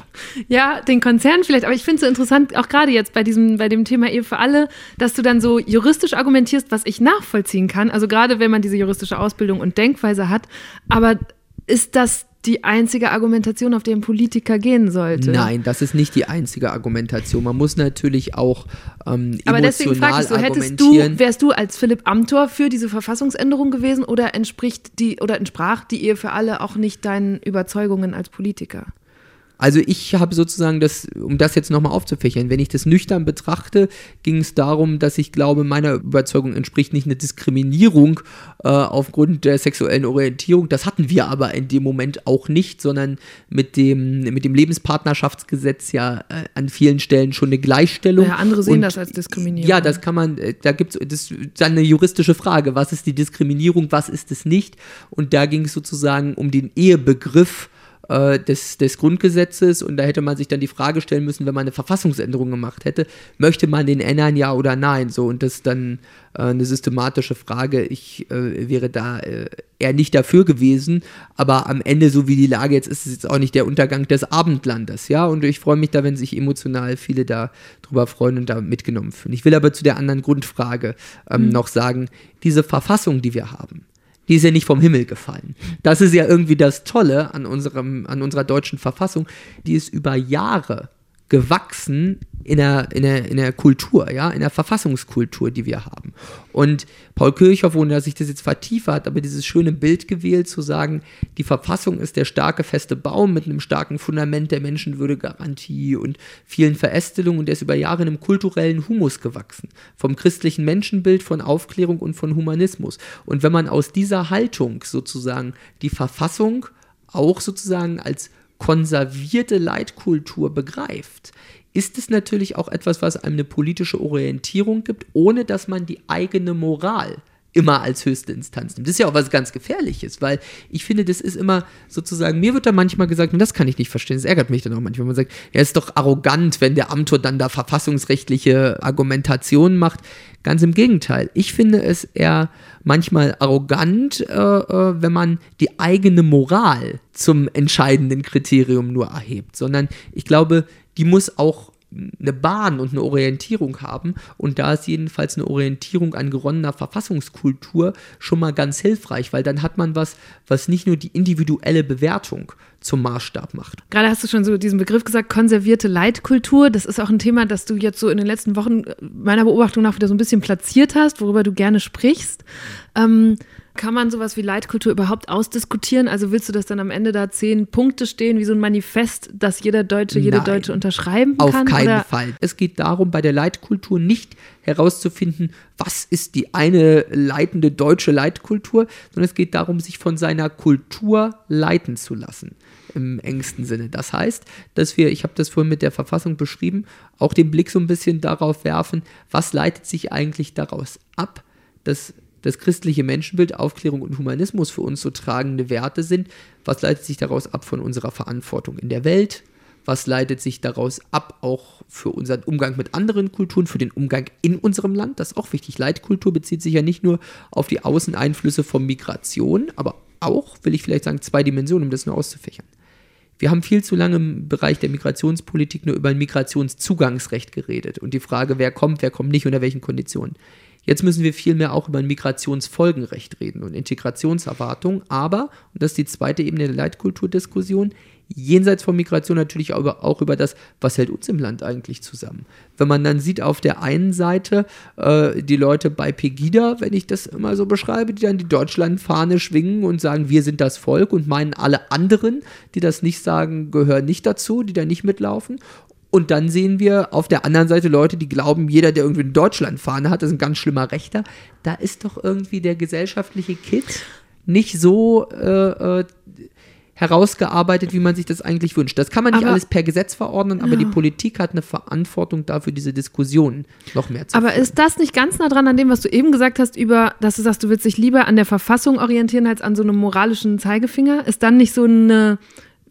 Ja, den Konzernen vielleicht, aber ich finde es so interessant, auch gerade jetzt bei diesem, bei dem Thema Ehe für alle, dass du dann so juristisch argumentierst, was ich nachvollziehen kann. Also gerade wenn man diese juristische Ausbildung und Denkweise hat. Aber ist das die einzige Argumentation, auf die ein Politiker gehen sollte? Nein, das ist nicht die einzige Argumentation. Man muss natürlich auch ähm, Aber deswegen frage emotional ich so, hättest du, wärst du als Philipp Amthor für diese Verfassungsänderung gewesen oder entspricht die oder entsprach die Ehe für alle auch nicht deinen Überzeugungen als Politiker? Also ich habe sozusagen das, um das jetzt nochmal aufzufächern, wenn ich das nüchtern betrachte, ging es darum, dass ich glaube, meiner Überzeugung entspricht nicht eine Diskriminierung äh, aufgrund der sexuellen Orientierung. Das hatten wir aber in dem Moment auch nicht, sondern mit dem, mit dem Lebenspartnerschaftsgesetz ja äh, an vielen Stellen schon eine Gleichstellung. Ja, andere sehen Und das als Diskriminierung. Ja, das kann man, äh, da gibt es dann eine juristische Frage. Was ist die Diskriminierung, was ist es nicht? Und da ging es sozusagen um den Ehebegriff äh, des, des Grundgesetzes und da hätte man sich dann die Frage stellen müssen, wenn man eine Verfassungsänderung gemacht hätte, möchte man den ändern, ja oder nein? So, und das ist dann äh, eine systematische Frage. Ich äh, wäre da äh, eher nicht dafür gewesen, aber am Ende, so wie die Lage jetzt ist, ist es jetzt auch nicht der Untergang des Abendlandes, ja. Und ich freue mich da, wenn sich emotional viele da drüber freuen und da mitgenommen fühlen. Ich will aber zu der anderen Grundfrage ähm, noch sagen, diese Verfassung, die wir haben, die ist ja nicht vom Himmel gefallen. Das ist ja irgendwie das Tolle an, unserem, an unserer deutschen Verfassung. Die ist über Jahre gewachsen in der, in, der, in der Kultur, ja, in der Verfassungskultur, die wir haben. Und Paul Kirchhoff, ohne dass sich das jetzt vertiefe, hat aber dieses schöne Bild gewählt, zu sagen, die Verfassung ist der starke, feste Baum mit einem starken Fundament der Menschenwürdegarantie und vielen Verästelungen und der ist über Jahre in einem kulturellen Humus gewachsen. Vom christlichen Menschenbild, von Aufklärung und von Humanismus. Und wenn man aus dieser Haltung sozusagen die Verfassung auch sozusagen als konservierte Leitkultur begreift, ist es natürlich auch etwas, was einem eine politische Orientierung gibt, ohne dass man die eigene Moral immer als höchste Instanz nimmt. Das ist ja auch was ganz Gefährliches, weil ich finde, das ist immer sozusagen, mir wird da manchmal gesagt, und das kann ich nicht verstehen, das ärgert mich dann auch manchmal, wenn man sagt, er ist doch arrogant, wenn der Amtor dann da verfassungsrechtliche Argumentationen macht. Ganz im Gegenteil. Ich finde es eher manchmal arrogant, äh, äh, wenn man die eigene Moral zum entscheidenden Kriterium nur erhebt, sondern ich glaube, die muss auch eine Bahn und eine Orientierung haben. Und da ist jedenfalls eine Orientierung an geronnener Verfassungskultur schon mal ganz hilfreich, weil dann hat man was, was nicht nur die individuelle Bewertung zum Maßstab macht. Gerade hast du schon so diesen Begriff gesagt, konservierte Leitkultur. Das ist auch ein Thema, das du jetzt so in den letzten Wochen meiner Beobachtung nach wieder so ein bisschen platziert hast, worüber du gerne sprichst. Ähm, kann man sowas wie Leitkultur überhaupt ausdiskutieren? Also willst du, dass dann am Ende da zehn Punkte stehen, wie so ein Manifest, das jeder Deutsche, jede Nein, Deutsche unterschreiben kann? Auf keinen oder? Fall. Es geht darum, bei der Leitkultur nicht herauszufinden, was ist die eine leitende deutsche Leitkultur, sondern es geht darum, sich von seiner Kultur leiten zu lassen im engsten Sinne. Das heißt, dass wir, ich habe das vorhin mit der Verfassung beschrieben, auch den Blick so ein bisschen darauf werfen, was leitet sich eigentlich daraus ab, dass das christliche Menschenbild, Aufklärung und Humanismus für uns so tragende Werte sind. Was leitet sich daraus ab von unserer Verantwortung in der Welt? Was leitet sich daraus ab auch für unseren Umgang mit anderen Kulturen, für den Umgang in unserem Land? Das ist auch wichtig. Leitkultur bezieht sich ja nicht nur auf die Außeneinflüsse von Migration, aber auch, will ich vielleicht sagen, zwei Dimensionen, um das nur auszufächern. Wir haben viel zu lange im Bereich der Migrationspolitik nur über ein Migrationszugangsrecht geredet und die Frage, wer kommt, wer kommt nicht, unter welchen Konditionen. Jetzt müssen wir vielmehr auch über ein Migrationsfolgenrecht reden und Integrationserwartungen, aber, und das ist die zweite Ebene der Leitkulturdiskussion, jenseits von Migration natürlich auch, auch über das, was hält uns im Land eigentlich zusammen. Wenn man dann sieht auf der einen Seite äh, die Leute bei Pegida, wenn ich das immer so beschreibe, die dann die Deutschlandfahne schwingen und sagen, wir sind das Volk und meinen alle anderen, die das nicht sagen, gehören nicht dazu, die da nicht mitlaufen. Und dann sehen wir auf der anderen Seite Leute, die glauben, jeder, der irgendwie in Deutschland fahren hat, ist ein ganz schlimmer Rechter. Da ist doch irgendwie der gesellschaftliche Kit nicht so äh, äh, herausgearbeitet, wie man sich das eigentlich wünscht. Das kann man nicht aber, alles per Gesetz verordnen, aber ja. die Politik hat eine Verantwortung dafür, diese Diskussion noch mehr zu Aber führen. ist das nicht ganz nah dran an dem, was du eben gesagt hast, über, dass du sagst, du willst dich lieber an der Verfassung orientieren als an so einem moralischen Zeigefinger? Ist dann nicht so eine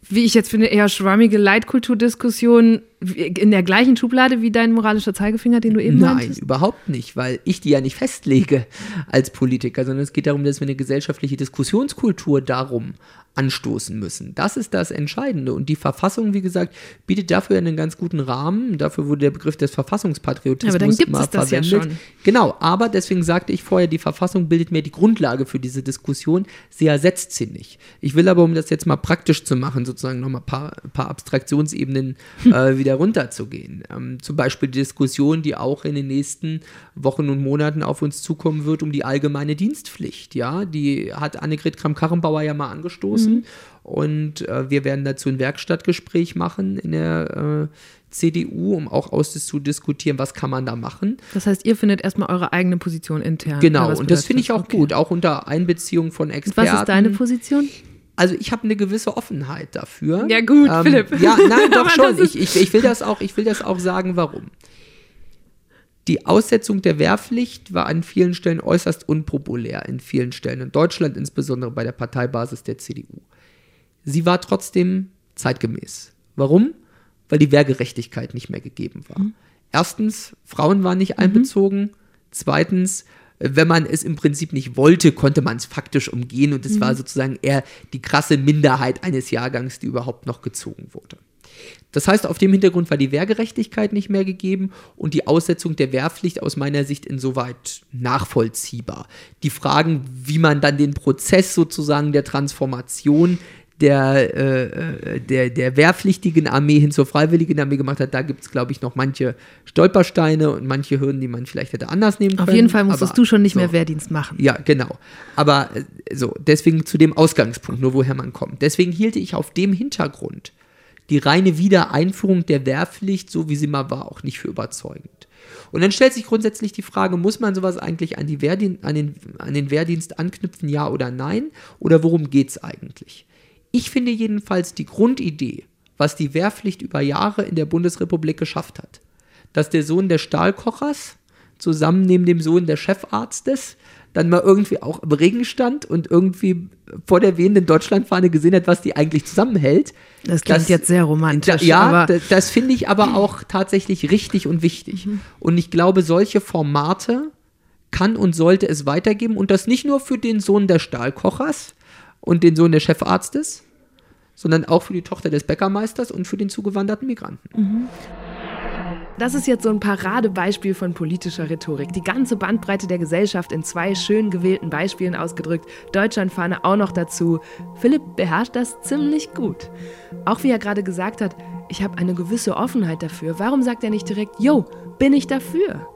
wie ich jetzt finde, eher schwammige Leitkulturdiskussion in der gleichen Schublade wie dein moralischer Zeigefinger, den du eben Nein, meintest? Nein, überhaupt nicht, weil ich die ja nicht festlege als Politiker, sondern es geht darum, dass wir eine gesellschaftliche Diskussionskultur darum anstoßen müssen. Das ist das Entscheidende. Und die Verfassung, wie gesagt, bietet dafür einen ganz guten Rahmen. Dafür wurde der Begriff des Verfassungspatriotismus aber dann gibt es das verwendet. Ja schon. Genau, aber deswegen sagte ich vorher, die Verfassung bildet mehr die Grundlage für diese Diskussion. Sie ersetzt sie nicht. Ich will aber, um das jetzt mal praktisch zu machen, sozusagen nochmal ein paar, paar Abstraktionsebenen (laughs) äh, wieder runterzugehen. Ähm, zum Beispiel die Diskussion, die auch in den nächsten Wochen und Monaten auf uns zukommen wird, um die allgemeine Dienstpflicht. Ja, die hat Annegret Kramp-Karrenbauer ja mal angestoßen. Mhm. Und äh, wir werden dazu ein Werkstattgespräch machen in der äh, CDU, um auch auszudiskutieren, was kann man da machen. Das heißt, ihr findet erstmal eure eigene Position intern. Genau, und das finde ich auch okay. gut, auch unter Einbeziehung von Experten. Und was ist deine Position? Also ich habe eine gewisse Offenheit dafür. Ja gut, ähm, Philipp. Ja, nein, (laughs) doch schon. Ich, ich, ich, will das auch, ich will das auch sagen, warum. Die Aussetzung der Wehrpflicht war an vielen Stellen äußerst unpopulär, in vielen Stellen, in Deutschland insbesondere bei der Parteibasis der CDU. Sie war trotzdem zeitgemäß. Warum? Weil die Wehrgerechtigkeit nicht mehr gegeben war. Mhm. Erstens, Frauen waren nicht mhm. einbezogen. Zweitens, wenn man es im Prinzip nicht wollte, konnte man es faktisch umgehen und es mhm. war sozusagen eher die krasse Minderheit eines Jahrgangs, die überhaupt noch gezogen wurde. Das heißt, auf dem Hintergrund war die Wehrgerechtigkeit nicht mehr gegeben und die Aussetzung der Wehrpflicht aus meiner Sicht insoweit nachvollziehbar. Die Fragen, wie man dann den Prozess sozusagen der Transformation der, äh, äh, der, der wehrpflichtigen Armee hin zur freiwilligen Armee gemacht hat, da gibt es, glaube ich, noch manche Stolpersteine und manche Hürden, die man vielleicht hätte anders nehmen können. Auf jeden Fall musstest Aber, du schon nicht so, mehr Wehrdienst machen. Ja, genau. Aber äh, so, deswegen zu dem Ausgangspunkt, nur woher man kommt. Deswegen hielte ich auf dem Hintergrund die reine Wiedereinführung der Wehrpflicht, so wie sie mal war, auch nicht für überzeugend. Und dann stellt sich grundsätzlich die Frage, muss man sowas eigentlich an, an, den, an den Wehrdienst anknüpfen, ja oder nein? Oder worum geht es eigentlich? Ich finde jedenfalls die Grundidee, was die Wehrpflicht über Jahre in der Bundesrepublik geschafft hat, dass der Sohn des Stahlkochers zusammen neben dem Sohn des Chefarztes dann mal irgendwie auch im Regen stand und irgendwie vor der wehenden Deutschlandfahne gesehen hat, was die eigentlich zusammenhält. Das klingt das, jetzt sehr romantisch. Da, ja, das, das finde ich aber auch tatsächlich richtig und wichtig. Mhm. Und ich glaube, solche Formate kann und sollte es weitergeben und das nicht nur für den Sohn des Stahlkochers und den Sohn des Chefarztes, sondern auch für die Tochter des Bäckermeisters und für den zugewanderten Migranten. Mhm. das ist jetzt so ein Paradebeispiel von politischer Rhetorik. Die ganze Bandbreite der Gesellschaft in zwei schön gewählten Beispielen ausgedrückt. Deutschlandfahne auch noch dazu. Philipp beherrscht das ziemlich gut. Auch wie er gerade gesagt hat, ich habe eine gewisse Offenheit dafür. Warum sagt er nicht direkt, yo, bin ich dafür?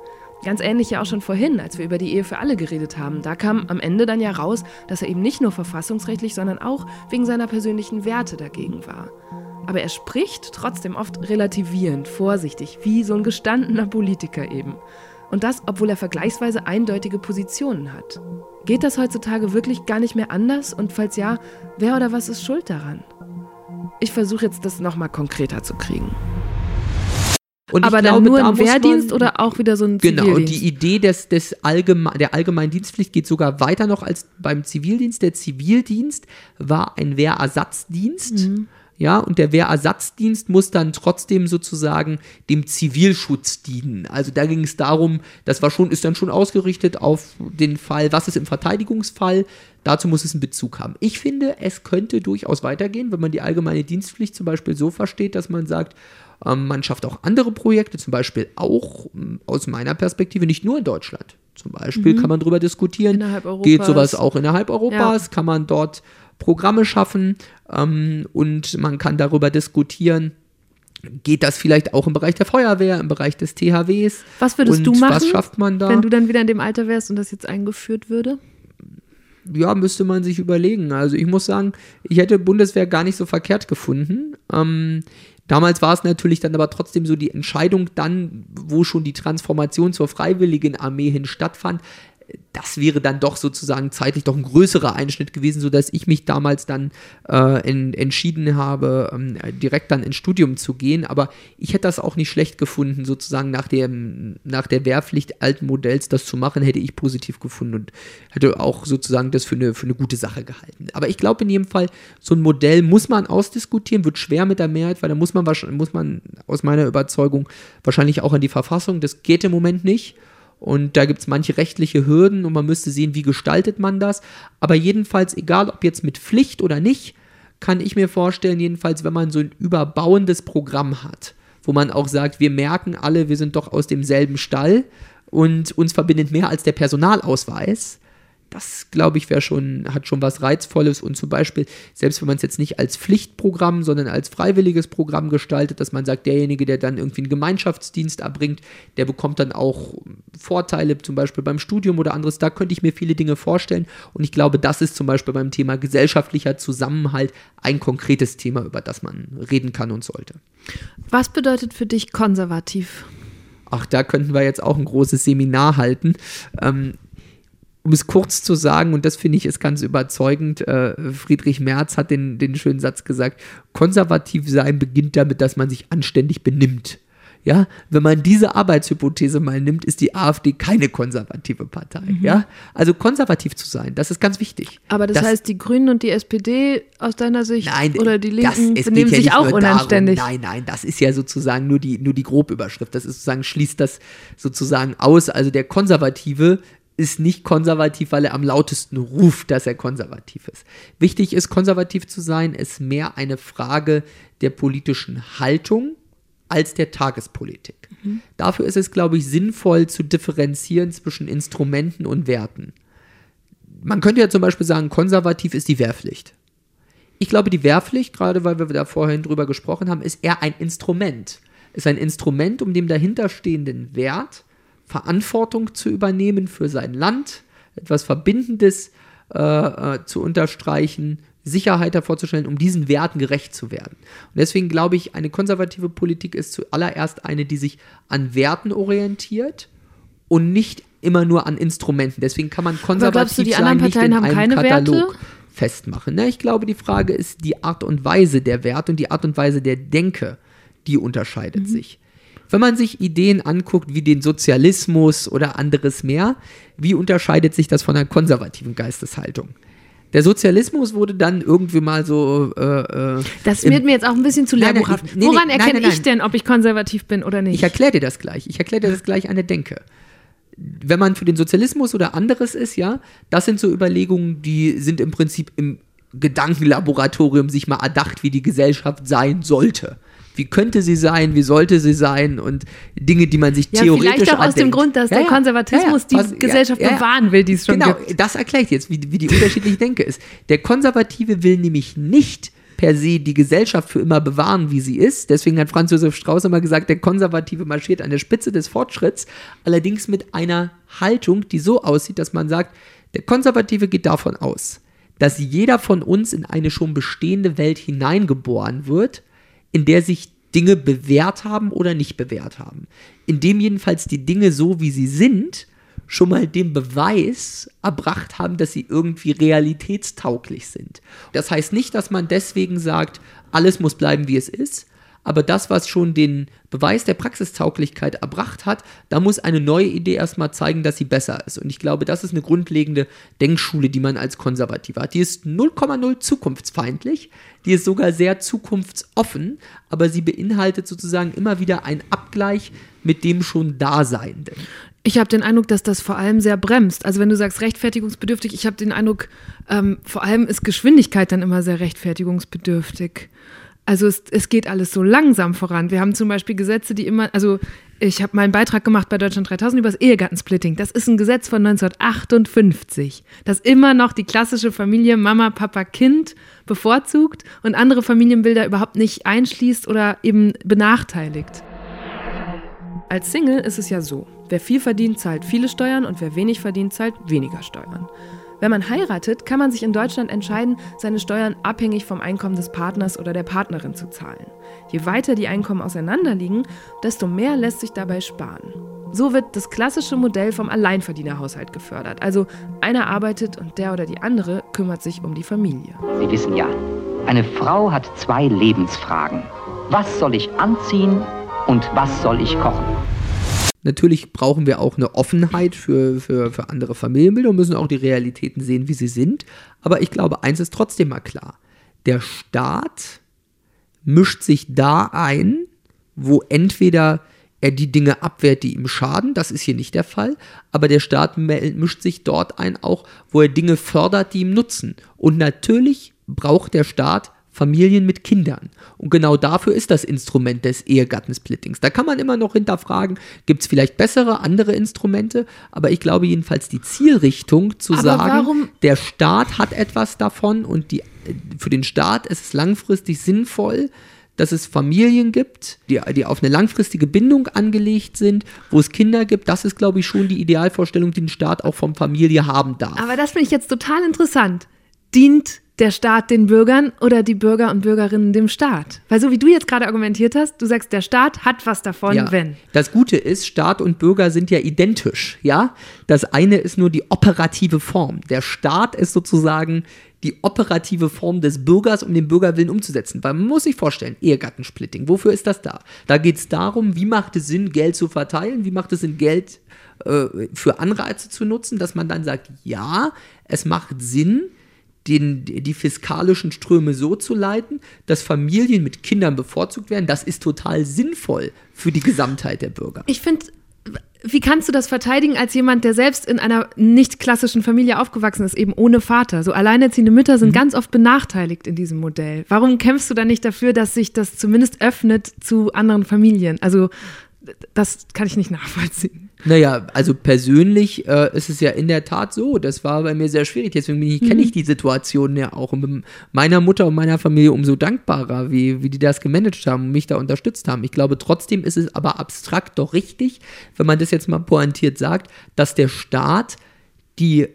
Ganz ähnlich ja auch schon vorhin, als wir über die Ehe für alle geredet haben. Da kam am Ende dann ja raus, dass er eben nicht nur verfassungsrechtlich, sondern auch wegen seiner persönlichen Werte dagegen war. Aber er spricht trotzdem oft relativierend, vorsichtig, wie so ein gestandener Politiker eben. Und das, obwohl er vergleichsweise eindeutige Positionen hat. Geht das heutzutage wirklich gar nicht mehr anders? Und falls ja, wer oder was ist schuld daran? Ich versuche jetzt das nochmal konkreter zu kriegen. Und Aber glaube, dann nur da im Wehrdienst man- oder auch wieder so ein Genau, und Zivildienst? die Idee des, des Allgeme der allgemeinen Dienstpflicht geht sogar weiter noch als beim Zivildienst. Der Zivildienst war ein Wehrersatzdienst. Ja, und der Wehrersatzdienst muss dann trotzdem sozusagen dem Zivilschutz dienen. Also da ging es darum, das war schon, ist dann schon ausgerichtet auf den Fall, was ist im Verteidigungsfall, dazu muss es einen Bezug haben. Ich finde, es könnte durchaus weitergehen, wenn man die allgemeine Dienstpflicht zum Beispiel so versteht, dass man sagt, man schafft auch andere Projekte, zum Beispiel auch ähm, aus meiner Perspektive, nicht nur in Deutschland. Zum Beispiel kann man darüber diskutieren, Innerhalb geht sowas auch innerhalb Europas, kann man dort Programme schaffen ähm, und man kann darüber diskutieren, geht das vielleicht auch im Bereich der Feuerwehr, im Bereich des THWs. Was würdest und du machen, Was schafft man da? wenn du dann wieder in dem Alter wärst und das jetzt eingeführt würde? ja, müsste man sich überlegen. Also ich muss sagen, ich hätte Bundeswehr gar nicht so verkehrt gefunden. Ähm, damals war es natürlich dann aber trotzdem so die Entscheidung dann, wo schon die Transformation zur freiwilligen Armee hin stattfand. Das wäre dann doch sozusagen zeitlich doch ein größerer Einschnitt gewesen, sodass ich mich damals dann äh, en, entschieden habe, ähm, direkt dann ins Studium zu gehen. Aber ich hätte das auch nicht schlecht gefunden, sozusagen nach, dem, nach der Wehrpflicht alten Modells das zu machen, hätte ich positiv gefunden und hätte auch sozusagen das für eine, für eine gute Sache gehalten. Aber ich glaube in jedem Fall, so ein Modell muss man ausdiskutieren, wird schwer mit der Mehrheit, weil da muss man, muss man aus meiner Überzeugung wahrscheinlich auch an die Verfassung. Das geht im Moment nicht. Und da gibt es manche rechtliche Hürden und man müsste sehen, wie gestaltet man das. Aber jedenfalls, egal ob jetzt mit Pflicht oder nicht, kann ich mir vorstellen, jedenfalls, wenn man so ein überbauendes Programm hat, wo man auch sagt, wir merken alle, wir sind doch aus demselben Stall und uns verbindet mehr als der Personalausweis. Das, glaube ich, wäre schon, hat schon was Reizvolles und zum Beispiel, selbst wenn man es jetzt nicht als Pflichtprogramm, sondern als freiwilliges Programm gestaltet, dass man sagt, derjenige, der dann irgendwie einen Gemeinschaftsdienst erbringt, der bekommt dann auch Vorteile, zum Beispiel beim Studium oder anderes. Da könnte ich mir viele Dinge vorstellen und ich glaube, das ist zum Beispiel beim Thema gesellschaftlicher Zusammenhalt ein konkretes Thema, über das man reden kann und sollte. Was bedeutet für dich konservativ? Ach, da könnten wir jetzt auch ein großes Seminar halten. Ähm, um es kurz zu sagen, und das finde ich ist ganz überzeugend, äh, Friedrich Merz hat den, den schönen Satz gesagt, konservativ sein beginnt damit, dass man sich anständig benimmt. Ja, wenn man diese Arbeitshypothese mal nimmt, ist die AfD keine konservative Partei. Ja, also konservativ zu sein, das ist ganz wichtig. Aber das, heißt, die Grünen und die SPD aus deiner Sicht Nein, oder die das- Linken benehmen ja sich auch nur darum, unanständig. nein, nein, das ist ja sozusagen nur die, nur die Grobüberschrift. Das ist sozusagen, schließt das sozusagen aus. Also der Konservative ist nicht konservativ, weil er am lautesten ruft, dass er konservativ ist. Wichtig ist, konservativ zu sein, ist mehr eine Frage der politischen Haltung als der Tagespolitik. Dafür ist es, glaube ich, sinnvoll zu differenzieren zwischen Instrumenten und Werten. Man könnte ja zum Beispiel sagen, konservativ ist die Wehrpflicht. Ich glaube, die Wehrpflicht, gerade weil wir da vorhin drüber gesprochen haben, ist eher ein Instrument. Ist ein Instrument, um dem dahinterstehenden Wert Verantwortung zu übernehmen für sein Land, etwas Verbindendes äh, äh, zu unterstreichen, Sicherheit hervorzustellen, um diesen Werten gerecht zu werden. Und deswegen glaube ich, eine konservative Politik ist zuallererst eine, die sich an Werten orientiert und nicht immer nur an Instrumenten. Deswegen kann man konservativ glaubst du, die sein, anderen nicht Parteien in haben einem keine Katalog Werte? festmachen. Ne? Ich glaube, die Frage ist die Art und Weise der Werte und die Art und Weise der Denke, die unterscheidet sich. Wenn man sich Ideen anguckt wie den Sozialismus oder anderes mehr, wie unterscheidet sich das von einer konservativen Geisteshaltung? Der Sozialismus wurde dann irgendwie mal so. Äh, äh, Das wird mir jetzt auch ein bisschen zu Nein, nein, lehrbuchhaft. ich- nee, Woran nein, erkenne nein, ich nein. denn, ob ich konservativ bin oder nicht? Ich erkläre dir das gleich. Ich erkläre dir das gleich an der Denke. Wenn man für den Sozialismus oder anderes ist, ja, das sind so Überlegungen, die sind im Prinzip im Gedankenlaboratorium sich mal erdacht, wie die Gesellschaft sein sollte. Wie könnte sie sein, wie sollte sie sein und Dinge, die man sich Ja, theoretisch vielleicht auch aus andenkt. dem Grund, dass Ja, der Konservatismus ja, die Gesellschaft bewahren will, die es schon Genau, gibt. das erklärt jetzt, wie, wie die unterschiedliche Denke ist. Der Konservative will nämlich nicht per se die Gesellschaft für immer bewahren, wie sie ist. Deswegen hat Franz Josef Strauß immer gesagt, der Konservative marschiert an der Spitze des Fortschritts, allerdings mit einer Haltung, die so aussieht, dass man sagt, der Konservative geht davon aus, dass jeder von uns in eine schon bestehende Welt hineingeboren wird, in der sich Dinge bewährt haben oder nicht bewährt haben. Indem jedenfalls die Dinge so, wie sie sind, schon mal den Beweis erbracht haben, dass sie irgendwie realitätstauglich sind. Das heißt nicht, dass man deswegen sagt, alles muss bleiben, wie es ist, aber das, was schon den Beweis der Praxistauglichkeit erbracht hat, da muss eine neue Idee erstmal zeigen, dass sie besser ist. Und ich glaube, das ist eine grundlegende Denkschule, die man als Konservative hat. Die ist 0,0 zukunftsfeindlich, die ist sogar sehr zukunftsoffen, aber sie beinhaltet sozusagen immer wieder einen Abgleich mit dem schon Daseienden. Ich habe den Eindruck, dass das vor allem sehr bremst. Also wenn du sagst rechtfertigungsbedürftig, ich habe den Eindruck, ähm, vor allem ist Geschwindigkeit dann immer sehr rechtfertigungsbedürftig. Also es, es geht alles so langsam voran. Wir haben zum Beispiel Gesetze, die immer, also ich habe mal einen Beitrag gemacht bei Deutschland 3000 über das Ehegattensplitting. Das ist ein Gesetz von 1958, das immer noch die klassische Familie Mama, Papa, Kind bevorzugt und andere Familienbilder überhaupt nicht einschließt oder eben benachteiligt. Als Single ist es ja so, wer viel verdient, zahlt viele Steuern und wer wenig verdient, zahlt weniger Steuern. Wenn man heiratet, kann man sich in Deutschland entscheiden, seine Steuern abhängig vom Einkommen des Partners oder der Partnerin zu zahlen. Je weiter die Einkommen auseinanderliegen, desto mehr lässt sich dabei sparen. So wird das klassische Modell vom Alleinverdienerhaushalt gefördert. Also einer arbeitet und der oder die andere kümmert sich um die Familie. Sie wissen ja, eine Frau hat zwei Lebensfragen. Was soll ich anziehen und was soll ich kochen? Natürlich brauchen wir auch eine Offenheit für, für, für andere Familienbilder und müssen auch die Realitäten sehen, wie sie sind. Aber ich glaube, eins ist trotzdem mal klar. Der Staat mischt sich da ein, wo entweder er die Dinge abwehrt, die ihm schaden, das ist hier nicht der Fall, aber der Staat mischt sich dort ein, auch wo er Dinge fördert, die ihm nutzen. Und natürlich braucht der Staat Familien mit Kindern. Und genau dafür ist das Instrument des Ehegattensplittings. Da kann man immer noch hinterfragen, gibt es vielleicht bessere, andere Instrumente, aber ich glaube jedenfalls die Zielrichtung zu Aber sagen, warum- der Staat hat etwas davon und die, für den Staat ist es langfristig sinnvoll, dass es Familien gibt, die, die auf eine langfristige Bindung angelegt sind, wo es Kinder gibt. Das ist, glaube ich, schon die Idealvorstellung, die ein Staat auch von Familie haben darf. Aber das finde ich jetzt total interessant. Dient der Staat den Bürgern oder die Bürger und Bürgerinnen dem Staat? Weil so wie du jetzt gerade argumentiert hast, du sagst, der Staat hat was davon, Ja. wenn. Das Gute ist, Staat und Bürger sind ja identisch, ja. Das eine ist nur die operative Form. Der Staat ist sozusagen die operative Form des Bürgers, um den Bürgerwillen umzusetzen. Weil man muss sich vorstellen, Ehegattensplitting, wofür ist das da? Da geht es darum, wie macht es Sinn, Geld zu verteilen, wie macht es Sinn, Geld äh, für Anreize zu nutzen, dass man dann sagt, ja, es macht Sinn, den, die fiskalischen Ströme so zu leiten, dass Familien mit Kindern bevorzugt werden, das ist total sinnvoll für die Gesamtheit der Bürger. Ich finde, wie kannst du das verteidigen als jemand, der selbst in einer nicht klassischen Familie aufgewachsen ist, eben ohne Vater? So alleinerziehende Mütter Mhm. sind ganz oft benachteiligt in diesem Modell. Warum kämpfst du dann nicht dafür, dass sich das zumindest öffnet zu anderen Familien? Also, das kann ich nicht (laughs) nachvollziehen. Naja, also persönlich äh, ist es ja in der Tat so. Das war bei mir sehr schwierig. Deswegen ich- kenne ich die Situation ja auch. Und meiner Mutter und meiner Familie umso dankbarer, wie, wie die das gemanagt haben und mich da unterstützt haben. Ich glaube, trotzdem ist es aber abstrakt doch richtig, wenn man das jetzt mal pointiert sagt, dass der Staat die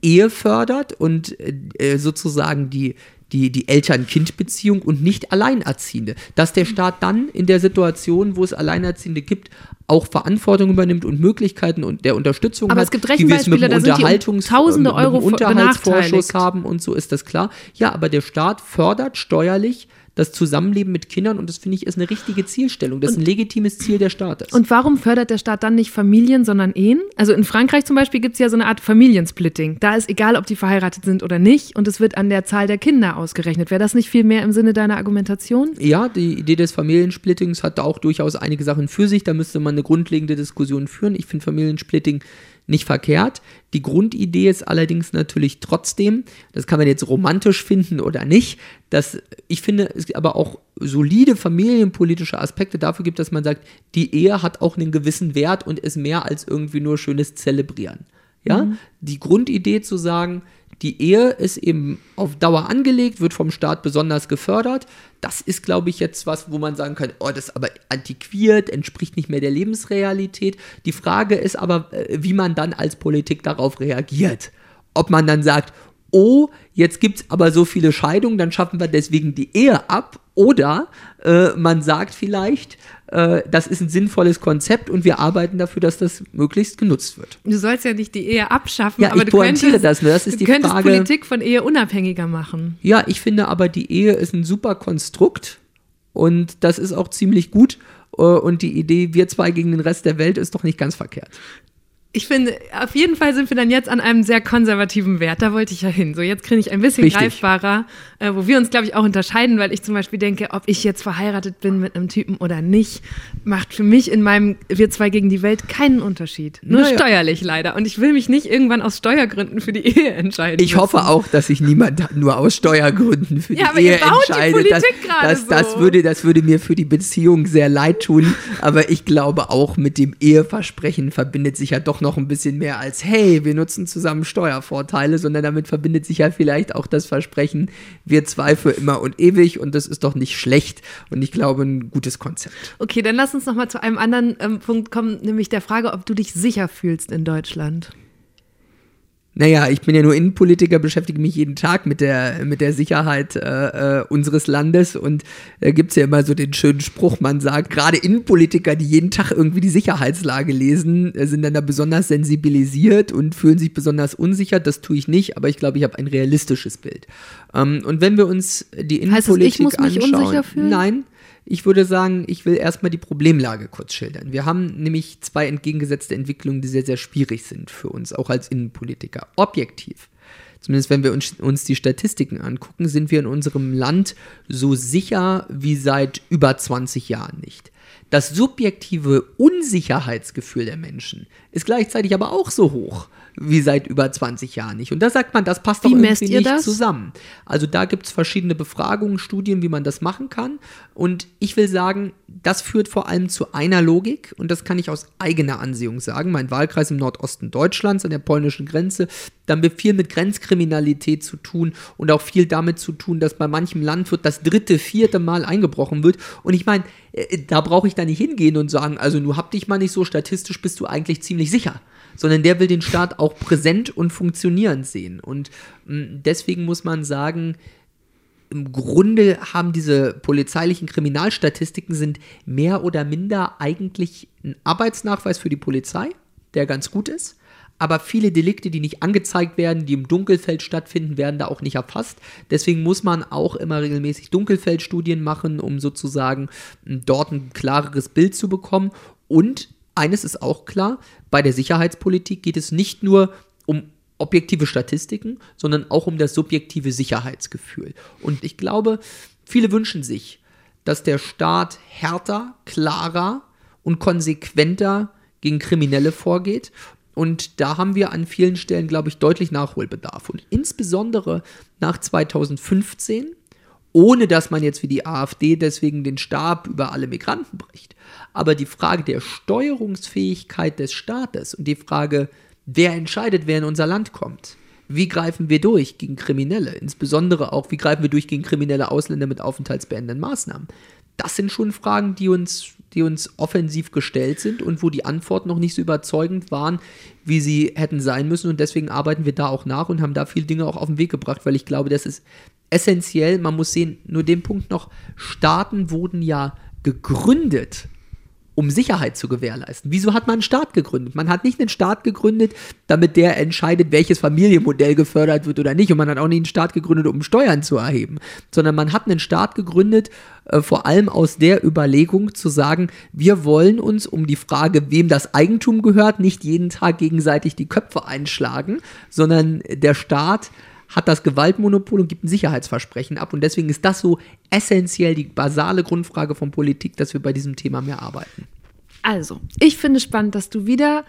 Ehe fördert und äh, sozusagen die, die, die Eltern-Kind-Beziehung und nicht Alleinerziehende. Dass der Staat dann in der Situation, wo es Alleinerziehende gibt, auch Verantwortung übernimmt und Möglichkeiten und der Unterstützung Aber hat, es gibt wie wir es mit Rechenbeispiele, dem da sind die Unterhaltungs Tausende mit dem Euro Unterhaltsvorschuss haben und so ist das klar. Ja, aber der Staat fördert steuerlich das Zusammenleben mit Kindern und das finde ich ist eine richtige Zielstellung. Das ist ein legitimes Ziel des Staates. Und warum fördert der Staat dann nicht Familien, sondern Ehen? Also in Frankreich zum Beispiel gibt es ja so eine Art Familiensplitting. Da ist egal, ob die verheiratet sind oder nicht und es wird an der Zahl der Kinder ausgerechnet. Wäre das nicht viel mehr im Sinne deiner Argumentation? Ja, die Idee des Familiensplittings hat da auch durchaus einige Sachen für sich. Da müsste man eine grundlegende Diskussion führen. Ich finde Familiensplitting nicht verkehrt. Die Grundidee ist allerdings natürlich trotzdem, das kann man jetzt romantisch finden oder nicht, dass ich finde, es aber auch solide familienpolitische Aspekte dafür gibt, dass man sagt, die Ehe hat auch einen gewissen Wert und ist mehr als irgendwie nur schönes Zelebrieren. Ja, mhm. die Grundidee zu sagen, die Ehe ist eben auf Dauer angelegt, wird vom Staat besonders gefördert. Das ist, glaube ich, jetzt was, wo man sagen kann, oh, das ist aber antiquiert, entspricht nicht mehr der Lebensrealität. Die Frage ist aber, äh, wie man dann als Politik darauf reagiert. Ob man dann sagt, oh, jetzt gibt es aber so viele Scheidungen, dann schaffen wir deswegen die Ehe ab. Oder äh, man sagt vielleicht, äh, das ist ein sinnvolles Konzept und wir arbeiten dafür, dass das möglichst genutzt wird. Du sollst ja nicht die Ehe abschaffen, ja, aber ich du könntest, das, ne? das ist du die könntest Frage, Politik von Ehe unabhängiger machen. Ja, ich finde aber, die Ehe ist ein super Konstrukt und das ist auch ziemlich gut. Äh, und die Idee, wir zwei gegen den Rest der Welt, ist doch nicht ganz verkehrt ich finde, auf jeden Fall sind wir dann jetzt an einem sehr konservativen Wert. Da wollte ich ja hin. So, jetzt kriege ich ein bisschen Richtig. greifbarer, äh, wo wir uns, glaube ich, auch unterscheiden, weil ich zum Beispiel denke, ob ich jetzt verheiratet bin mit einem Typen oder nicht, macht für mich in meinem Wir zwei gegen die Welt keinen Unterschied. Nur naja. steuerlich leider. Und ich will mich nicht irgendwann aus Steuergründen für die (laughs) Ehe entscheiden. Ich müssen. hoffe auch, dass sich niemand nur aus Steuergründen für ja, die Ehe entscheidet. Die das, das, so. das, würde, das würde mir für die Beziehung sehr leid tun. Aber ich glaube auch, mit dem Eheversprechen verbindet sich ja doch noch ein bisschen mehr als, hey, wir nutzen zusammen Steuervorteile, sondern damit verbindet sich ja vielleicht auch das Versprechen, wir zwei für immer und ewig und das ist doch nicht schlecht und ich glaube ein gutes Konzept. Okay, dann lass uns noch mal zu einem anderen ähm, Punkt kommen, nämlich der Frage, ob du dich sicher fühlst in Deutschland. Naja, ich bin ja nur Innenpolitiker, beschäftige mich jeden Tag mit der, mit der Sicherheit äh, äh unseres Landes und da gibt es ja immer so den schönen Spruch, man sagt, gerade Innenpolitiker, die jeden Tag irgendwie die Sicherheitslage lesen, äh, sind dann da besonders sensibilisiert und fühlen sich besonders unsicher. Das tue ich nicht, aber ich glaube, ich habe ein realistisches Bild. Ähm, und wenn wir uns die Innenpolitik heißt das, ich muss mich anschauen, unsicher fühlen? nein, ich würde sagen, ich will erstmal die Problemlage kurz schildern. Wir haben nämlich zwei entgegengesetzte Entwicklungen, die sehr, sehr schwierig sind für uns, auch als Innenpolitiker. Objektiv. Zumindest wenn wir uns, uns die Statistiken angucken, sind wir in unserem Land so sicher wie seit über 20 Jahren nicht. Das subjektive Unsicherheitsgefühl der Menschen ist gleichzeitig aber auch so hoch wie seit über 20 Jahren nicht. Und da sagt man, das passt doch irgendwie nicht das? zusammen. Also da gibt es verschiedene Befragungen, Studien, wie man das machen kann. Und ich will sagen, das führt vor allem zu einer Logik. Und das kann ich aus eigener Ansehung sagen. Mein Wahlkreis im Nordosten Deutschlands an der polnischen Grenze, da haben wir viel mit Grenzkriminalität zu tun und auch viel damit zu tun, dass bei manchem Landwirt das dritte, vierte Mal eingebrochen wird. Und ich meine, äh, da brauche ich da nicht hingehen und sagen, also nur hab dich mal nicht so, statistisch bist du eigentlich ziemlich sicher sondern der will den Staat auch präsent und funktionierend sehen. Und mm, deswegen muss man sagen, im Grunde haben diese polizeilichen Kriminalstatistiken sind mehr oder minder eigentlich ein Arbeitsnachweis für die Polizei, der ganz gut ist. Aber viele Delikte, die nicht angezeigt werden, die im Dunkelfeld stattfinden, werden da auch nicht erfasst. Deswegen muss man auch immer regelmäßig Dunkelfeldstudien machen, um sozusagen dort ein klareres Bild zu bekommen. Und eines ist auch klar, bei der Sicherheitspolitik geht es nicht nur um objektive Statistiken, sondern auch um das subjektive Sicherheitsgefühl. Und ich glaube, viele wünschen sich, dass der Staat härter, klarer und konsequenter gegen Kriminelle vorgeht. Und da haben wir an vielen Stellen, glaube ich, deutlich Nachholbedarf. Und insbesondere nach 2015 ohne dass man jetzt wie die AfD deswegen den Stab über alle Migranten bricht. Aber die Frage der Steuerungsfähigkeit des Staates und die Frage, wer entscheidet, wer in unser Land kommt, wie greifen wir durch gegen Kriminelle, insbesondere auch, wie greifen wir durch gegen kriminelle Ausländer mit aufenthaltsbeendenden Maßnahmen, das sind schon Fragen, die uns, die uns offensiv gestellt sind und wo die Antworten noch nicht so überzeugend waren, wie sie hätten sein müssen. Und deswegen arbeiten wir da auch nach und haben da viele Dinge auch auf den Weg gebracht, weil ich glaube, das ist essentiell. Man muss sehen, nur den Punkt noch, Staaten wurden ja gegründet, um Sicherheit zu gewährleisten. Wieso hat man einen Staat gegründet? Man hat nicht einen Staat gegründet, damit der entscheidet, welches Familienmodell gefördert wird oder nicht. Und man hat auch nicht einen Staat gegründet, um Steuern zu erheben, sondern man hat einen Staat gegründet, äh, vor allem aus der Überlegung zu sagen, wir wollen uns um die Frage, wem das Eigentum gehört, nicht jeden Tag gegenseitig die Köpfe einschlagen, sondern der Staat hat das Gewaltmonopol und gibt ein Sicherheitsversprechen ab. Und deswegen ist das so essentiell die basale Grundfrage von Politik, dass wir bei diesem Thema mehr arbeiten. Also, ich finde spannend, dass du wieder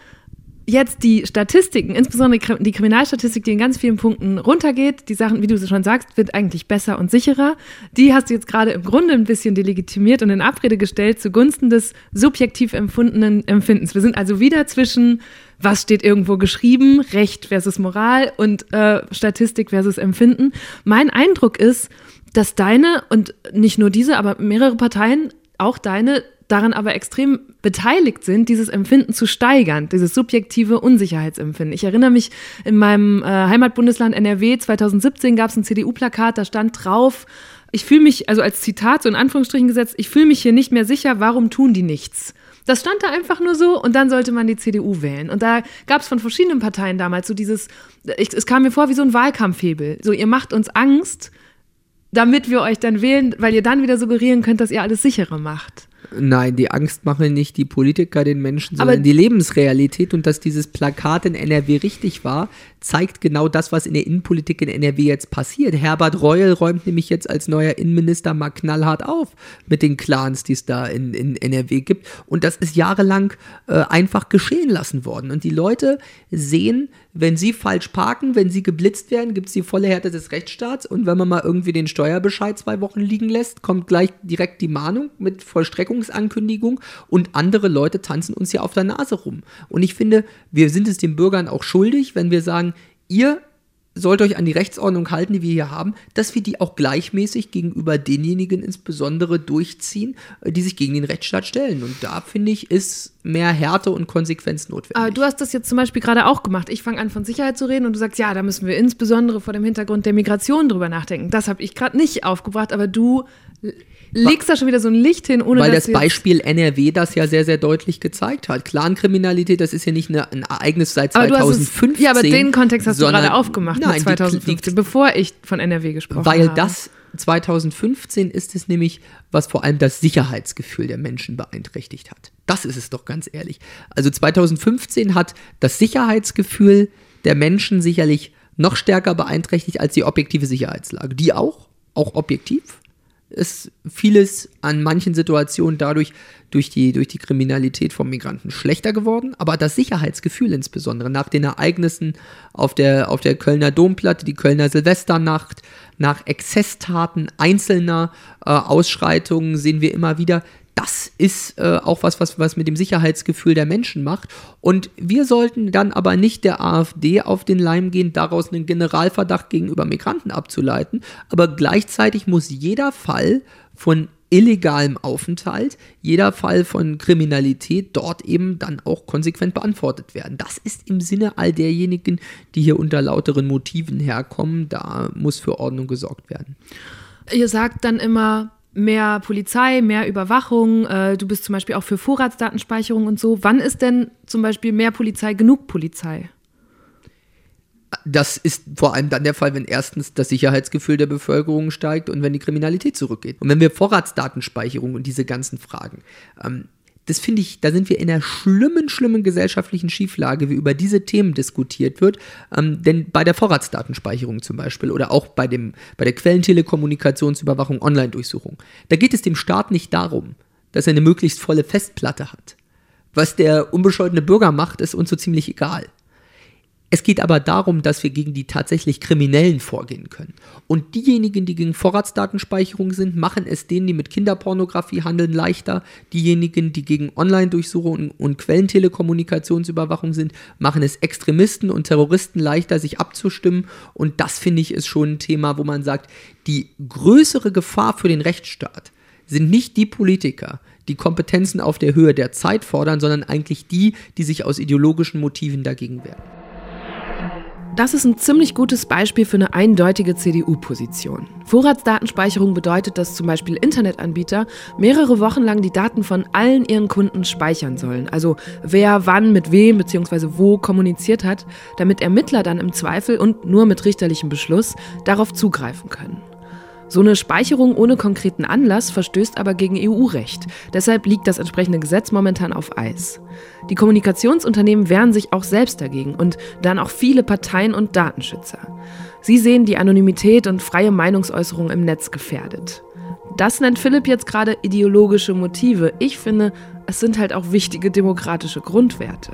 jetzt die Statistiken, insbesondere die Kriminalstatistik, die in ganz vielen Punkten runtergeht, die Sachen, wie du schon sagst, wird eigentlich besser und sicherer. Die hast du jetzt gerade im Grunde ein bisschen delegitimiert und in Abrede gestellt zugunsten des subjektiv empfundenen Empfindens. Wir sind also wieder zwischen, was steht irgendwo geschrieben, Recht versus Moral und äh, Statistik versus Empfinden. Mein Eindruck ist, dass deine und nicht nur diese, aber mehrere Parteien, auch deine, daran aber extrem beteiligt sind, dieses Empfinden zu steigern, dieses subjektive Unsicherheitsempfinden. Ich erinnere mich, in meinem äh, Heimatbundesland NRW 2017 gab es ein CDU-Plakat, da stand drauf, ich fühle mich, also als Zitat so in Anführungsstrichen gesetzt, ich fühle mich hier nicht mehr sicher, warum tun die nichts? Das stand da einfach nur so und dann sollte man die CDU wählen. Und da gab es von verschiedenen Parteien damals so dieses, ich, es kam mir vor wie so ein Wahlkampfhebel. So, ihr macht uns Angst, damit wir euch dann wählen, weil ihr dann wieder suggerieren könnt, dass ihr alles sicherer macht. Nein, die Angst machen nicht die Politiker den Menschen, sondern Aber die Lebensrealität und dass dieses Plakat in NRW richtig war, zeigt genau das, was in der Innenpolitik in NRW jetzt passiert. Herbert Reul räumt nämlich jetzt als neuer Innenminister mal knallhart auf mit den Clans, die es da in, in NRW gibt. Und das ist jahrelang äh, einfach geschehen lassen worden. Und die Leute sehen, wenn sie falsch parken, wenn sie geblitzt werden, gibt es die volle Härte des Rechtsstaats. Und wenn man mal irgendwie den Steuerbescheid zwei Wochen liegen lässt, kommt gleich direkt die Mahnung mit Vollstreckungsankündigung. Und andere Leute tanzen uns ja auf der Nase rum. Und ich finde, wir sind es den Bürgern auch schuldig, wenn wir sagen, ihr sollt euch an die Rechtsordnung halten, die wir hier haben, dass wir die auch gleichmäßig gegenüber denjenigen insbesondere durchziehen, äh, die sich gegen den Rechtsstaat stellen. Und da finde ich, ist mehr Härte und Konsequenz notwendig. Aber du hast das jetzt zum Beispiel gerade auch gemacht. Ich fange an von Sicherheit zu reden und du sagst, ja, da müssen wir insbesondere vor dem Hintergrund der Migration drüber nachdenken. Das habe ich gerade nicht aufgebracht, aber du legst da schon wieder so ein Licht hin, ohne Weil dass das Beispiel NRW das ja sehr, sehr deutlich gezeigt hat. Clankriminalität, das ist ja nicht eine, ein Ereignis seit 2015. Es, ja, aber den Kontext hast du gerade aufgemacht nein, 2015, die, die, bevor ich von NRW gesprochen weil habe. Weil das 2015 ist es nämlich, was vor allem das Sicherheitsgefühl der Menschen beeinträchtigt hat. Das ist es doch ganz ehrlich. Also 2015 hat das Sicherheitsgefühl der Menschen sicherlich noch stärker beeinträchtigt als die objektive Sicherheitslage. Die auch, auch objektiv, ist vieles an manchen Situationen dadurch durch die, durch die Kriminalität von Migranten schlechter geworden. Aber das Sicherheitsgefühl insbesondere nach den Ereignissen auf der, auf der Kölner Domplatte, die Kölner Silvesternacht, nach Exzesstaten einzelner äh, Ausschreitungen sehen wir immer wieder, das ist äh, auch was, was, was mit dem Sicherheitsgefühl der Menschen macht. Und wir sollten dann aber nicht der AfD auf den Leim gehen, daraus einen Generalverdacht gegenüber Migranten abzuleiten. Aber gleichzeitig muss jeder Fall von illegalem Aufenthalt, jeder Fall von Kriminalität dort eben dann auch konsequent beantwortet werden. Das ist im Sinne all derjenigen, die hier unter lauteren Motiven herkommen. Da muss für Ordnung gesorgt werden. Ihr sagt dann immer, mehr Polizei, mehr Überwachung. Äh, du bist zum Beispiel auch für Vorratsdatenspeicherung und so. Wann ist denn zum Beispiel mehr Polizei genug Polizei? Das ist vor allem dann der Fall, wenn erstens das Sicherheitsgefühl der Bevölkerung steigt und wenn die Kriminalität zurückgeht. Und wenn wir Vorratsdatenspeicherung und diese ganzen Fragen, ähm, das finde ich, da sind wir in einer schlimmen, schlimmen gesellschaftlichen Schieflage, wie über diese Themen diskutiert wird. Ähm, denn bei der Vorratsdatenspeicherung zum Beispiel oder auch bei, dem, bei der Quellentelekommunikationsüberwachung, Online-Durchsuchung, da geht es dem Staat nicht darum, dass er eine möglichst volle Festplatte hat. Was der unbescholtene Bürger macht, ist uns so ziemlich egal. Es geht aber darum, dass wir gegen die tatsächlich Kriminellen vorgehen können. Und diejenigen, die gegen Vorratsdatenspeicherung sind, machen es denen, die mit Kinderpornografie handeln, leichter. Diejenigen, die gegen Online-Durchsuchung und Quellentelekommunikationsüberwachung sind, machen es Extremisten und Terroristen leichter, sich abzustimmen. Und das finde ich ist schon ein Thema, wo man sagt, die größere Gefahr für den Rechtsstaat sind nicht die Politiker, die Kompetenzen auf der Höhe der Zeit fordern, sondern eigentlich die, die sich aus ideologischen Motiven dagegen wehren. Das ist ein ziemlich gutes Beispiel für eine eindeutige CDU-Position. Vorratsdatenspeicherung bedeutet, dass zum Beispiel Internetanbieter mehrere Wochen lang die Daten von allen ihren Kunden speichern sollen. Also wer wann mit wem bzw. wo kommuniziert hat, damit Ermittler dann im Zweifel und nur mit richterlichem Beschluss darauf zugreifen können. So eine Speicherung ohne konkreten Anlass verstößt aber gegen EU-Recht. Deshalb liegt das entsprechende Gesetz momentan auf Eis. Die Kommunikationsunternehmen wehren sich auch selbst dagegen und dann auch viele Parteien und Datenschützer. Sie sehen die Anonymität und freie Meinungsäußerung im Netz gefährdet. Das nennt Philipp jetzt gerade ideologische Motive. Ich finde, es sind halt auch wichtige demokratische Grundwerte.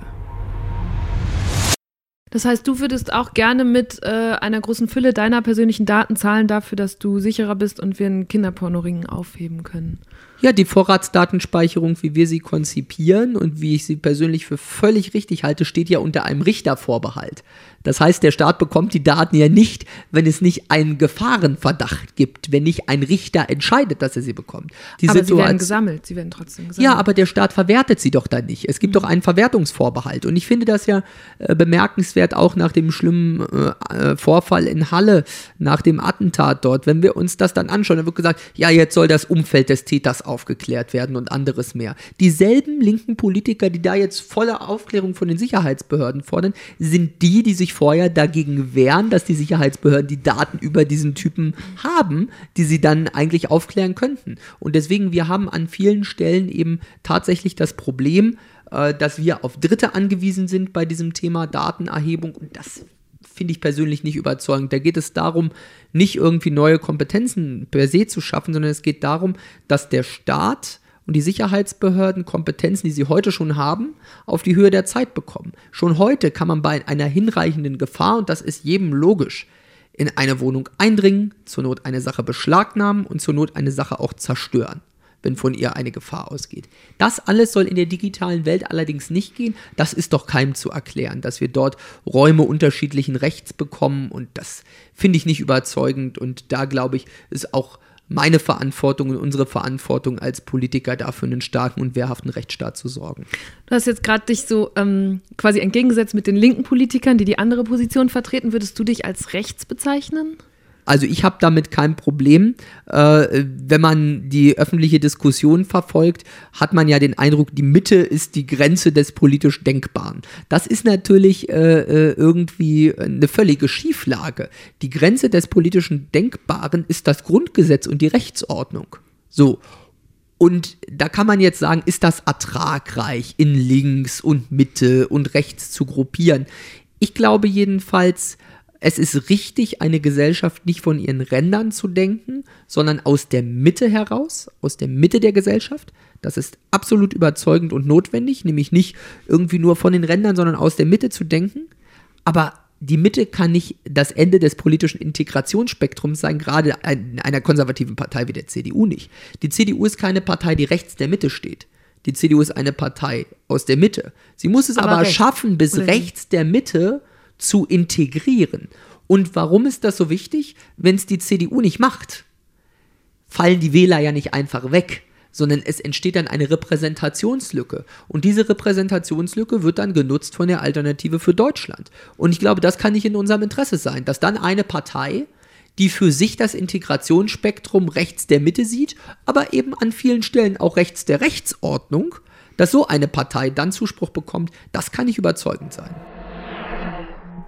Das heißt, du würdest auch gerne mit äh, einer großen Fülle deiner persönlichen Daten zahlen dafür, dass du sicherer bist und wir einen Kinderpornoring aufheben können. Ja, die Vorratsdatenspeicherung, wie wir sie konzipieren und wie ich sie persönlich für völlig richtig halte, steht ja unter einem Richtervorbehalt. Das heißt, der Staat bekommt die Daten ja nicht, wenn es nicht einen Gefahrenverdacht gibt, wenn nicht ein Richter entscheidet, dass er sie bekommt. Die aber sie werden gesammelt, sie werden trotzdem gesammelt. Ja, aber der Staat verwertet sie doch dann nicht. Es gibt mhm. doch einen Verwertungsvorbehalt. Und ich finde das ja äh, bemerkenswert auch nach dem schlimmen äh, äh, Vorfall in Halle, nach dem Attentat dort. Wenn wir uns das dann anschauen, dann wird gesagt, ja, jetzt soll das Umfeld des Täters aufgeklärt werden und anderes mehr. Dieselben linken Politiker, die da jetzt volle Aufklärung von den Sicherheitsbehörden fordern, sind die, die sich vorher dagegen wehren, dass die Sicherheitsbehörden die Daten über diesen Typen haben, die sie dann eigentlich aufklären könnten. Und deswegen, wir haben an vielen Stellen eben tatsächlich das Problem, äh, dass wir auf Dritte angewiesen sind bei diesem Thema Datenerhebung. Und das finde ich persönlich nicht überzeugend. Da geht es darum, nicht irgendwie neue Kompetenzen per se zu schaffen, sondern es geht darum, dass der Staat und die Sicherheitsbehörden Kompetenzen, die sie heute schon haben, auf die Höhe der Zeit bekommen. Schon heute kann man bei einer hinreichenden Gefahr, und das ist jedem logisch, in eine Wohnung eindringen, zur Not eine Sache beschlagnahmen und zur Not eine Sache auch zerstören, wenn von ihr eine Gefahr ausgeht. Das alles soll in der digitalen Welt allerdings nicht gehen. Das ist doch keinem zu erklären, dass wir dort Räume unterschiedlichen Rechts bekommen und das finde ich nicht überzeugend und da glaube ich, ist auch meine Verantwortung und unsere Verantwortung als Politiker dafür, einen starken und wehrhaften Rechtsstaat zu sorgen. Du hast jetzt gerade dich so ähm, quasi entgegengesetzt mit den linken Politikern, die die andere Position vertreten. Würdest du dich als rechts bezeichnen? Also ich habe damit kein Problem. Äh, wenn man die öffentliche Diskussion verfolgt, hat man ja den Eindruck, die Mitte ist die Grenze des politisch Denkbaren. Das ist natürlich äh, äh irgendwie eine völlige Schieflage. Die Grenze des politischen Denkbaren ist das Grundgesetz und die Rechtsordnung. So. Und da kann man jetzt sagen, ist das ertragreich, in links und Mitte und rechts zu gruppieren? Ich glaube jedenfalls, es ist richtig, eine Gesellschaft nicht von ihren Rändern zu denken, sondern aus der Mitte heraus, aus der Mitte der Gesellschaft. Das ist absolut überzeugend und notwendig, nämlich nicht irgendwie nur von den Rändern, sondern aus der Mitte zu denken. Aber die Mitte kann nicht das Ende des politischen Integrationsspektrums sein, gerade in einer konservativen Partei wie der CDU nicht. Die CDU ist keine Partei, die rechts der Mitte steht. Die CDU ist eine Partei aus der Mitte. Sie muss es aber, aber schaffen, bis rechts der Mitte zu integrieren. Und warum ist das so wichtig? Wenn es die CDU nicht macht, fallen die Wähler ja nicht einfach weg, sondern es entsteht dann eine Repräsentationslücke. Und diese Repräsentationslücke wird dann genutzt von der Alternative für Deutschland. Und ich glaube, das kann nicht in unserem Interesse sein, dass dann eine Partei, die für sich das Integrationsspektrum rechts der Mitte sieht, aber eben an vielen Stellen auch rechts der Rechtsordnung, dass so eine Partei dann Zuspruch bekommt, das kann nicht überzeugend sein.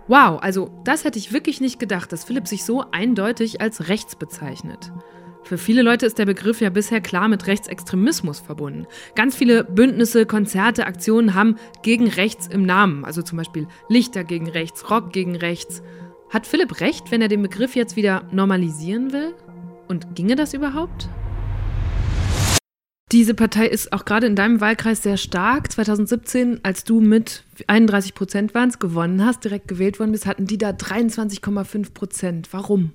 Wow, also das hätte ich wirklich nicht gedacht, dass Philipp sich so eindeutig als rechts bezeichnet. Für viele Leute ist der Begriff ja bisher klar mit Rechtsextremismus verbunden. Ganz viele Bündnisse, Konzerte, Aktionen haben gegen rechts im Namen, also zum Beispiel Lichter gegen rechts, Rock gegen rechts. Hat Philipp recht, wenn er den Begriff jetzt wieder normalisieren will? Und ginge das überhaupt? Diese Partei ist auch gerade in deinem Wahlkreis sehr stark. 2017, als du mit 31 Prozent waren, gewonnen hast, direkt gewählt worden bist, hatten die da 23,5 Prozent. Warum?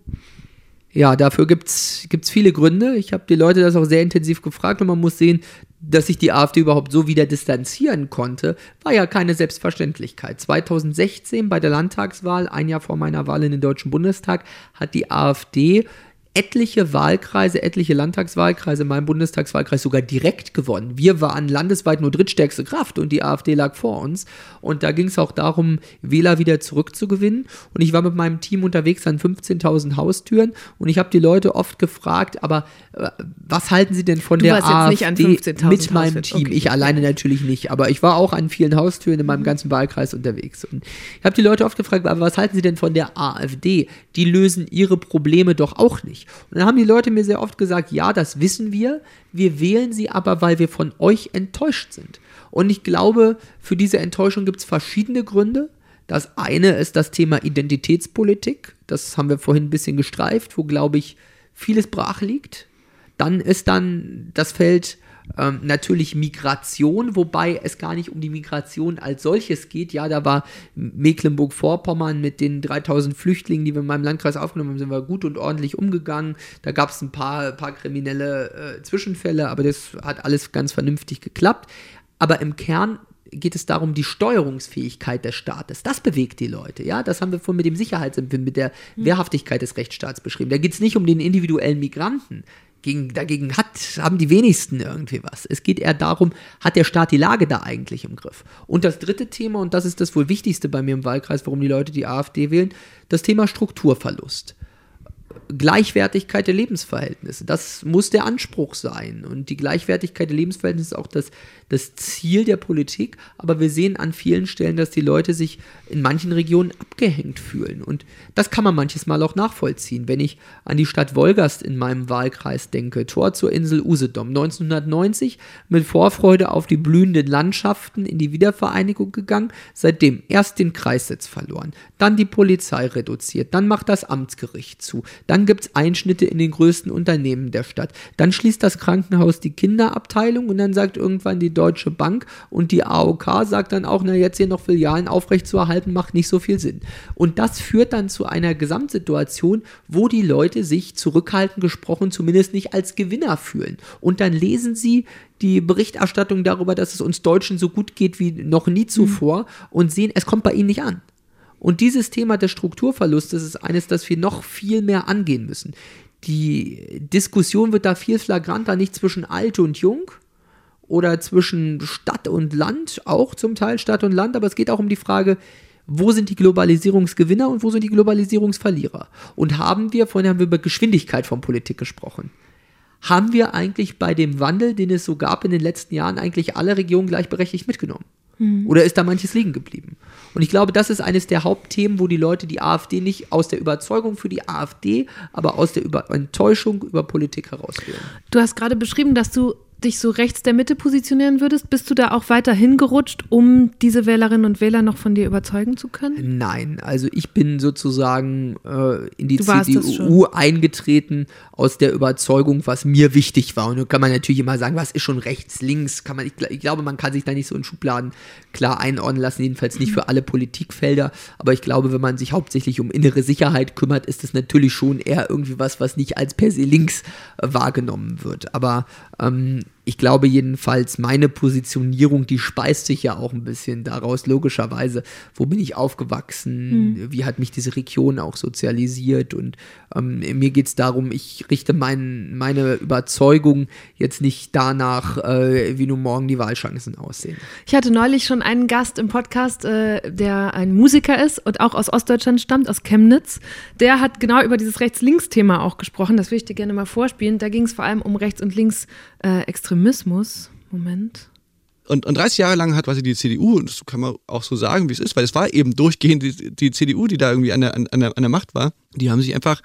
Ja, dafür gibt es viele Gründe. Ich habe die Leute das auch sehr intensiv gefragt und man muss sehen, dass sich die AfD überhaupt so wieder distanzieren konnte, war ja keine Selbstverständlichkeit. 2016 bei der Landtagswahl, ein Jahr vor meiner Wahl in den Deutschen Bundestag, hat die AfD etliche Wahlkreise, etliche Landtagswahlkreise, mein Bundestagswahlkreis sogar direkt gewonnen. Wir waren landesweit nur drittstärkste Kraft und die AfD lag vor uns. Und da ging es auch darum, Wähler wieder zurückzugewinnen. Und ich war mit meinem Team unterwegs an 15.000 Haustüren und ich habe die Leute oft gefragt, aber äh, was halten sie denn von du der AfD mit meinem Team? Okay. Ich alleine natürlich nicht, aber ich war auch an vielen Haustüren in meinem ganzen Wahlkreis unterwegs. Und ich habe die Leute oft gefragt, aber was halten sie denn von der AfD? Die lösen ihre Probleme doch auch nicht. Und dann haben die Leute mir sehr oft gesagt, ja, das wissen wir, wir wählen sie aber, weil wir von euch enttäuscht sind. Und ich glaube, für diese Enttäuschung gibt es verschiedene Gründe. Das eine ist das Thema Identitätspolitik. Das haben wir vorhin ein bisschen gestreift, wo, glaube ich, vieles brach liegt. Dann ist dann das Feld ähm, natürlich Migration, wobei es gar nicht um die Migration als solches geht. Ja, da war Mecklenburg-Vorpommern mit den 3000 Flüchtlingen, die wir in meinem Landkreis aufgenommen haben, sind wir gut und ordentlich umgegangen. Da gab es ein paar, paar kriminelle äh, Zwischenfälle, aber das hat alles ganz vernünftig geklappt. Aber im Kern geht es darum, die Steuerungsfähigkeit des Staates. Das bewegt die Leute, ja. Das haben wir vorhin mit dem Sicherheitsempfinden, mit der Wehrhaftigkeit des Rechtsstaats beschrieben. Da geht es nicht um den individuellen Migranten. Gegen, dagegen hat, haben die wenigsten irgendwie was. Es geht eher darum, hat der Staat die Lage da eigentlich im Griff? Und das dritte Thema, und das ist das wohl wichtigste bei mir im Wahlkreis, warum die Leute die AfD wählen, das Thema Strukturverlust. Gleichwertigkeit der Lebensverhältnisse. Das muss der Anspruch sein. Und die Gleichwertigkeit der Lebensverhältnisse ist auch das, das Ziel der Politik. Aber wir sehen an vielen Stellen, dass die Leute sich in manchen Regionen abgehängt fühlen. Und das kann man manches Mal auch nachvollziehen. Wenn ich an die Stadt Wolgast in meinem Wahlkreis denke, Tor zur Insel Usedom, 1990 mit Vorfreude auf die blühenden Landschaften in die Wiedervereinigung gegangen, seitdem erst den Kreissitz verloren, dann die Polizei reduziert, dann macht das Amtsgericht zu, dann gibt es Einschnitte in den größten Unternehmen der Stadt. Dann schließt das Krankenhaus die Kinderabteilung und dann sagt irgendwann die Deutsche Bank und die AOK sagt dann auch, na jetzt hier noch Filialen aufrechtzuerhalten, macht nicht so viel Sinn. Und das führt dann zu einer Gesamtsituation, wo die Leute sich zurückhaltend gesprochen zumindest nicht als Gewinner fühlen. Und dann lesen sie die Berichterstattung darüber, dass es uns Deutschen so gut geht wie noch nie zuvor mhm. und sehen, es kommt bei ihnen nicht an. Und dieses Thema des Strukturverlustes ist eines, das wir noch viel mehr angehen müssen. Die Diskussion wird da viel flagranter, nicht zwischen alt und jung oder zwischen Stadt und Land, auch zum Teil Stadt und Land, aber es geht auch um die Frage, wo sind die Globalisierungsgewinner und wo sind die Globalisierungsverlierer? Und haben wir, vorhin haben wir über Geschwindigkeit von Politik gesprochen, haben wir eigentlich bei dem Wandel, den es so gab in den letzten Jahren, eigentlich alle Regionen gleichberechtigt mitgenommen? Mhm. Oder ist da manches liegen geblieben? Und ich glaube, das ist eines der Hauptthemen, wo die Leute die AfD nicht aus der Überzeugung für die AfD, aber aus der über Enttäuschung über Politik herausführen. Du hast gerade beschrieben, dass du dich so rechts der Mitte positionieren würdest, bist du da auch weiter hingerutscht, um diese Wählerinnen und Wähler noch von dir überzeugen zu können? Nein, also ich bin sozusagen äh, in die CDU eingetreten aus der Überzeugung, was mir wichtig war. Und da kann man natürlich immer sagen, was ist schon rechts, links, kann man, ich, ich glaube, man kann sich da nicht so in Schubladen klar einordnen lassen, jedenfalls nicht für alle Politikfelder. Aber ich glaube, wenn man sich hauptsächlich um innere Sicherheit kümmert, ist das natürlich schon eher irgendwie was, was nicht als per se links äh, wahrgenommen wird. Aber ähm, ich glaube jedenfalls, meine Positionierung, die speist sich ja auch ein bisschen daraus, logischerweise, wo bin ich aufgewachsen, mhm. wie hat mich diese Region auch sozialisiert und ähm, mir geht es darum, ich richte mein, meine Überzeugung jetzt nicht danach, äh, wie nun morgen die Wahlchancen aussehen. Ich hatte neulich schon einen Gast im Podcast, äh, der ein Musiker ist und auch aus Ostdeutschland stammt, aus Chemnitz. Der hat genau über dieses Rechts-Links-Thema auch gesprochen, das würde ich dir gerne mal vorspielen. Da ging es vor allem um Rechts- und Links- äh, Extremismus. Moment. Und, und 30 Jahre lang hat quasi die CDU, und das kann man auch so sagen, wie es ist, weil es war eben durchgehend die, die CDU, die da irgendwie an der, an, der, an der Macht war, die haben sich einfach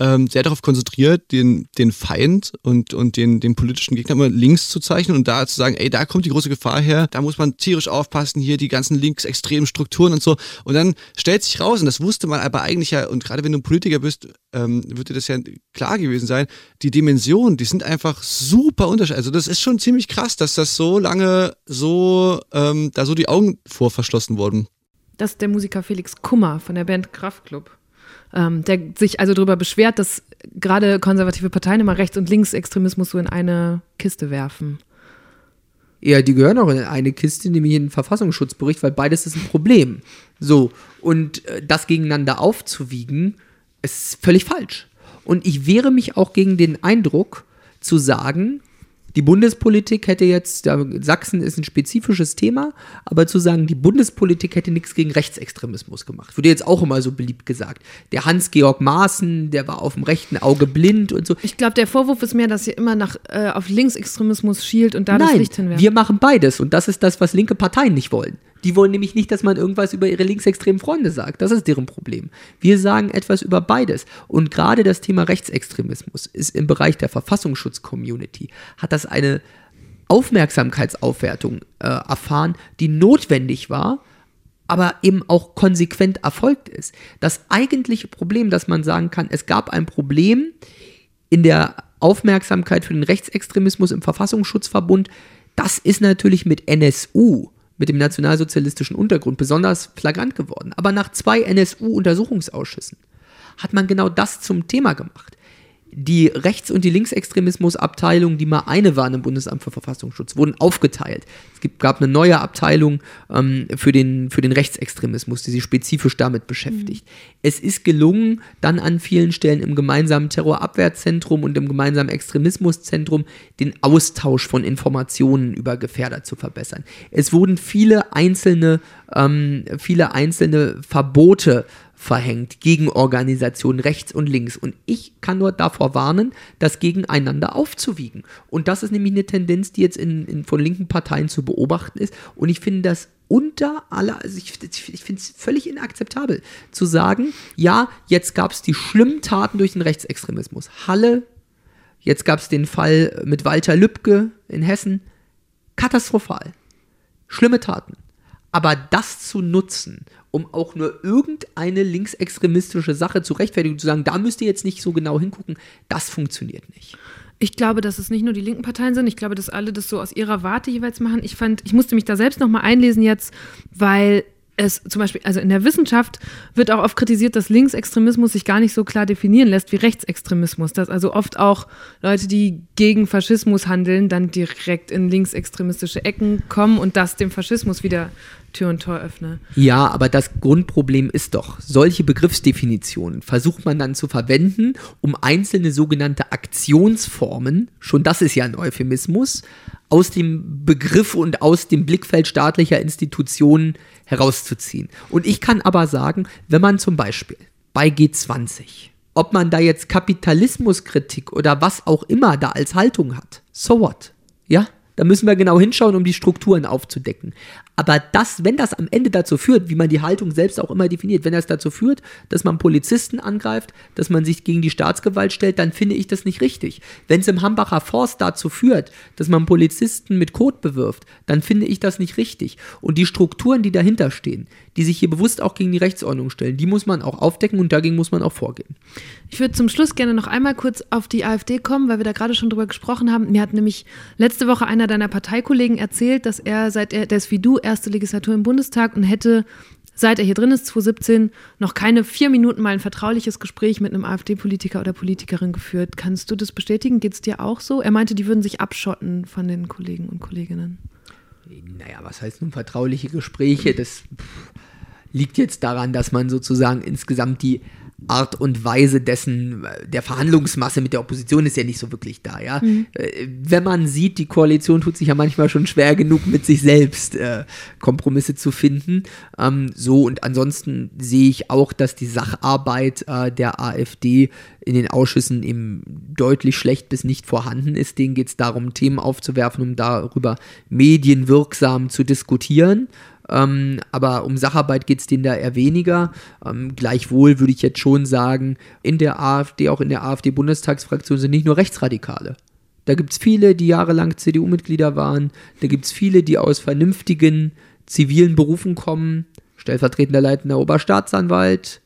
ähm, sehr darauf konzentriert, den, den Feind und, und den, den politischen Gegner immer links zu zeichnen und da zu sagen, ey, da kommt die große Gefahr her, da muss man tierisch aufpassen, hier die ganzen linksextremen Strukturen und so. Und dann stellt sich raus, und das wusste man aber eigentlich ja, und gerade wenn du Politiker bist, ähm, wird dir das ja klar gewesen sein, die Dimensionen, die sind einfach super unterschiedlich. Also das ist schon ziemlich krass, dass das so lange so, ähm, da so die Augen vor verschlossen wurden. Das ist der Musiker Felix Kummer von der Band Kraftklub ähm, der sich also darüber beschwert, dass gerade konservative Parteien immer Rechts- und Linksextremismus so in eine Kiste werfen. Ja, die gehören auch in eine Kiste, nämlich in den Verfassungsschutzbericht, weil beides ist ein Problem. So, und äh, das gegeneinander aufzuwiegen, ist völlig falsch. Und ich wehre mich auch gegen den Eindruck, zu sagen, die Bundespolitik hätte jetzt, ja, Sachsen ist ein spezifisches Thema, aber zu sagen, die Bundespolitik hätte nichts gegen Rechtsextremismus gemacht, wurde jetzt auch immer so beliebt gesagt. Der Hans-Georg Maaßen, der war auf dem rechten Auge blind und so. Ich glaube, der Vorwurf ist mehr, dass ihr immer nach, äh, auf Linksextremismus schielt und da Nein, das Licht hinwerft. wir machen beides und das ist das, was linke Parteien nicht wollen. Die wollen nämlich nicht, dass man irgendwas über ihre linksextremen Freunde sagt. Das ist deren Problem. Wir sagen etwas über beides. Und gerade das Thema Rechtsextremismus ist im Bereich der Verfassungsschutz-Community, hat das eine Aufmerksamkeitsaufwertung äh, erfahren, die notwendig war, aber eben auch konsequent erfolgt ist. Das eigentliche Problem, dass man sagen kann, es gab ein Problem in der Aufmerksamkeit für den Rechtsextremismus im Verfassungsschutzverbund. Das ist natürlich mit NSU, mit dem nationalsozialistischen Untergrund, besonders flagrant geworden. Aber nach zwei NSU-Untersuchungsausschüssen hat man genau das zum Thema gemacht die Rechts- und die Linksextremismusabteilung, die mal eine waren im Bundesamt für Verfassungsschutz, wurden aufgeteilt. Es gibt, gab eine neue Abteilung ähm, für, den, für den Rechtsextremismus, die sich spezifisch damit beschäftigt. Mhm. Es ist gelungen, dann an vielen Stellen im gemeinsamen Terrorabwehrzentrum und im gemeinsamen Extremismuszentrum den Austausch von Informationen über Gefährder zu verbessern. Es wurden viele einzelne, ähm, viele einzelne Verbote verhängt gegen Organisationen rechts und links. Und ich kann nur davor warnen, das gegeneinander aufzuwiegen. Und das ist nämlich eine Tendenz, die jetzt in, in von linken Parteien zu beobachten ist. Und ich finde das unter aller, also ich, ich finde es völlig inakzeptabel zu sagen, ja, jetzt gab es die schlimmen Taten durch den Rechtsextremismus. Halle, jetzt gab es den Fall mit Walter Lübcke in Hessen. Katastrophal. Schlimme Taten. Aber das zu nutzen, um auch nur irgendeine linksextremistische Sache zu rechtfertigen, zu sagen, da müsst ihr jetzt nicht so genau hingucken, das funktioniert nicht. Ich glaube, dass es nicht nur die linken Parteien sind. Ich glaube, dass alle das so aus ihrer Warte jeweils machen. Ich fand, ich musste mich da selbst nochmal einlesen jetzt, weil es zum Beispiel, also in der Wissenschaft wird auch oft kritisiert, dass Linksextremismus sich gar nicht so klar definieren lässt wie Rechtsextremismus. Dass also oft auch Leute, die gegen Faschismus handeln, dann direkt in linksextremistische Ecken kommen und das dem Faschismus wieder Tür und Tor öffne. Ja, aber das Grundproblem ist doch, solche Begriffsdefinitionen versucht man dann zu verwenden, um einzelne sogenannte Aktionsformen, schon das ist ja ein Euphemismus, aus dem Begriff und aus dem Blickfeld staatlicher Institutionen herauszuziehen. Und ich kann aber sagen, wenn man zum Beispiel bei G20, ob man da jetzt Kapitalismuskritik oder was auch immer da als Haltung hat, so what? Ja, da müssen wir genau hinschauen, um die Strukturen aufzudecken. Aber das, wenn das am Ende dazu führt, wie man die Haltung selbst auch immer definiert, wenn das dazu führt, dass man Polizisten angreift, dass man sich gegen die Staatsgewalt stellt, dann finde ich das nicht richtig. Wenn es im Hambacher Forst dazu führt, dass man Polizisten mit Kot bewirft, dann finde ich das nicht richtig. Und die Strukturen, die dahinter stehen, die sich hier bewusst auch gegen die Rechtsordnung stellen, die muss man auch aufdecken und dagegen muss man auch vorgehen. Ich würde zum Schluss gerne noch einmal kurz auf die AfD kommen, weil wir da gerade schon drüber gesprochen haben. Mir hat nämlich letzte Woche einer deiner Parteikollegen erzählt, dass er, seit er, der ist wie du, erste Legislatur im Bundestag und hätte, seit er hier drin ist, 2017, noch keine vier Minuten mal ein vertrauliches Gespräch mit einem AfD-Politiker oder Politikerin geführt. Kannst du das bestätigen? Geht es dir auch so? Er meinte, die würden sich abschotten von den Kollegen und Kolleginnen. Naja, was heißt nun vertrauliche Gespräche? Das liegt jetzt daran, dass man sozusagen insgesamt die Art und Weise dessen, der Verhandlungsmasse mit der Opposition ist ja nicht so wirklich da, ja. Mhm. Äh, wenn man sieht, die Koalition tut sich ja manchmal schon schwer genug mit sich selbst äh, Kompromisse zu finden. Ähm, so und ansonsten sehe ich auch, dass die Sacharbeit äh, der AfD in den Ausschüssen eben deutlich schlecht bis nicht vorhanden ist. Denen geht es darum, Themen aufzuwerfen, um darüber medienwirksam zu diskutieren. Ähm, aber um Sacharbeit geht es denen da eher weniger. Ähm, gleichwohl würde ich jetzt schon sagen, in der AfD, auch in der AfD-Bundestagsfraktion sind nicht nur Rechtsradikale. Da gibt es viele, die jahrelang CDU-Mitglieder waren. Da gibt es viele, die aus vernünftigen zivilen Berufen kommen. Stellvertretender leitender Oberstaatsanwalt,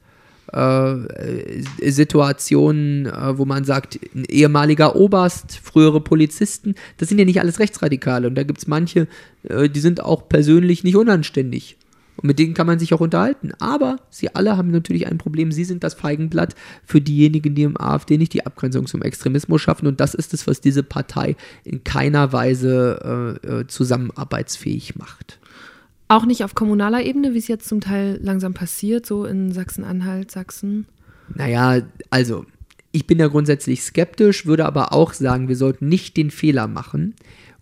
äh, Situationen, äh, wo man sagt, ein ehemaliger Oberst, frühere Polizisten, das sind ja nicht alles Rechtsradikale. Und da gibt es manche, äh, die sind auch persönlich nicht unanständig. Und mit denen kann man sich auch unterhalten. Aber sie alle haben natürlich ein Problem. Sie sind das Feigenblatt für diejenigen, die im AfD nicht die Abgrenzung zum Extremismus schaffen. Und das ist es, was diese Partei in keiner Weise äh, äh zusammenarbeitsfähig macht. Auch nicht auf kommunaler Ebene, wie es jetzt zum Teil langsam passiert, so in Sachsen-Anhalt, Sachsen? Naja, also ich bin da grundsätzlich skeptisch, würde aber auch sagen, wir sollten nicht den Fehler machen,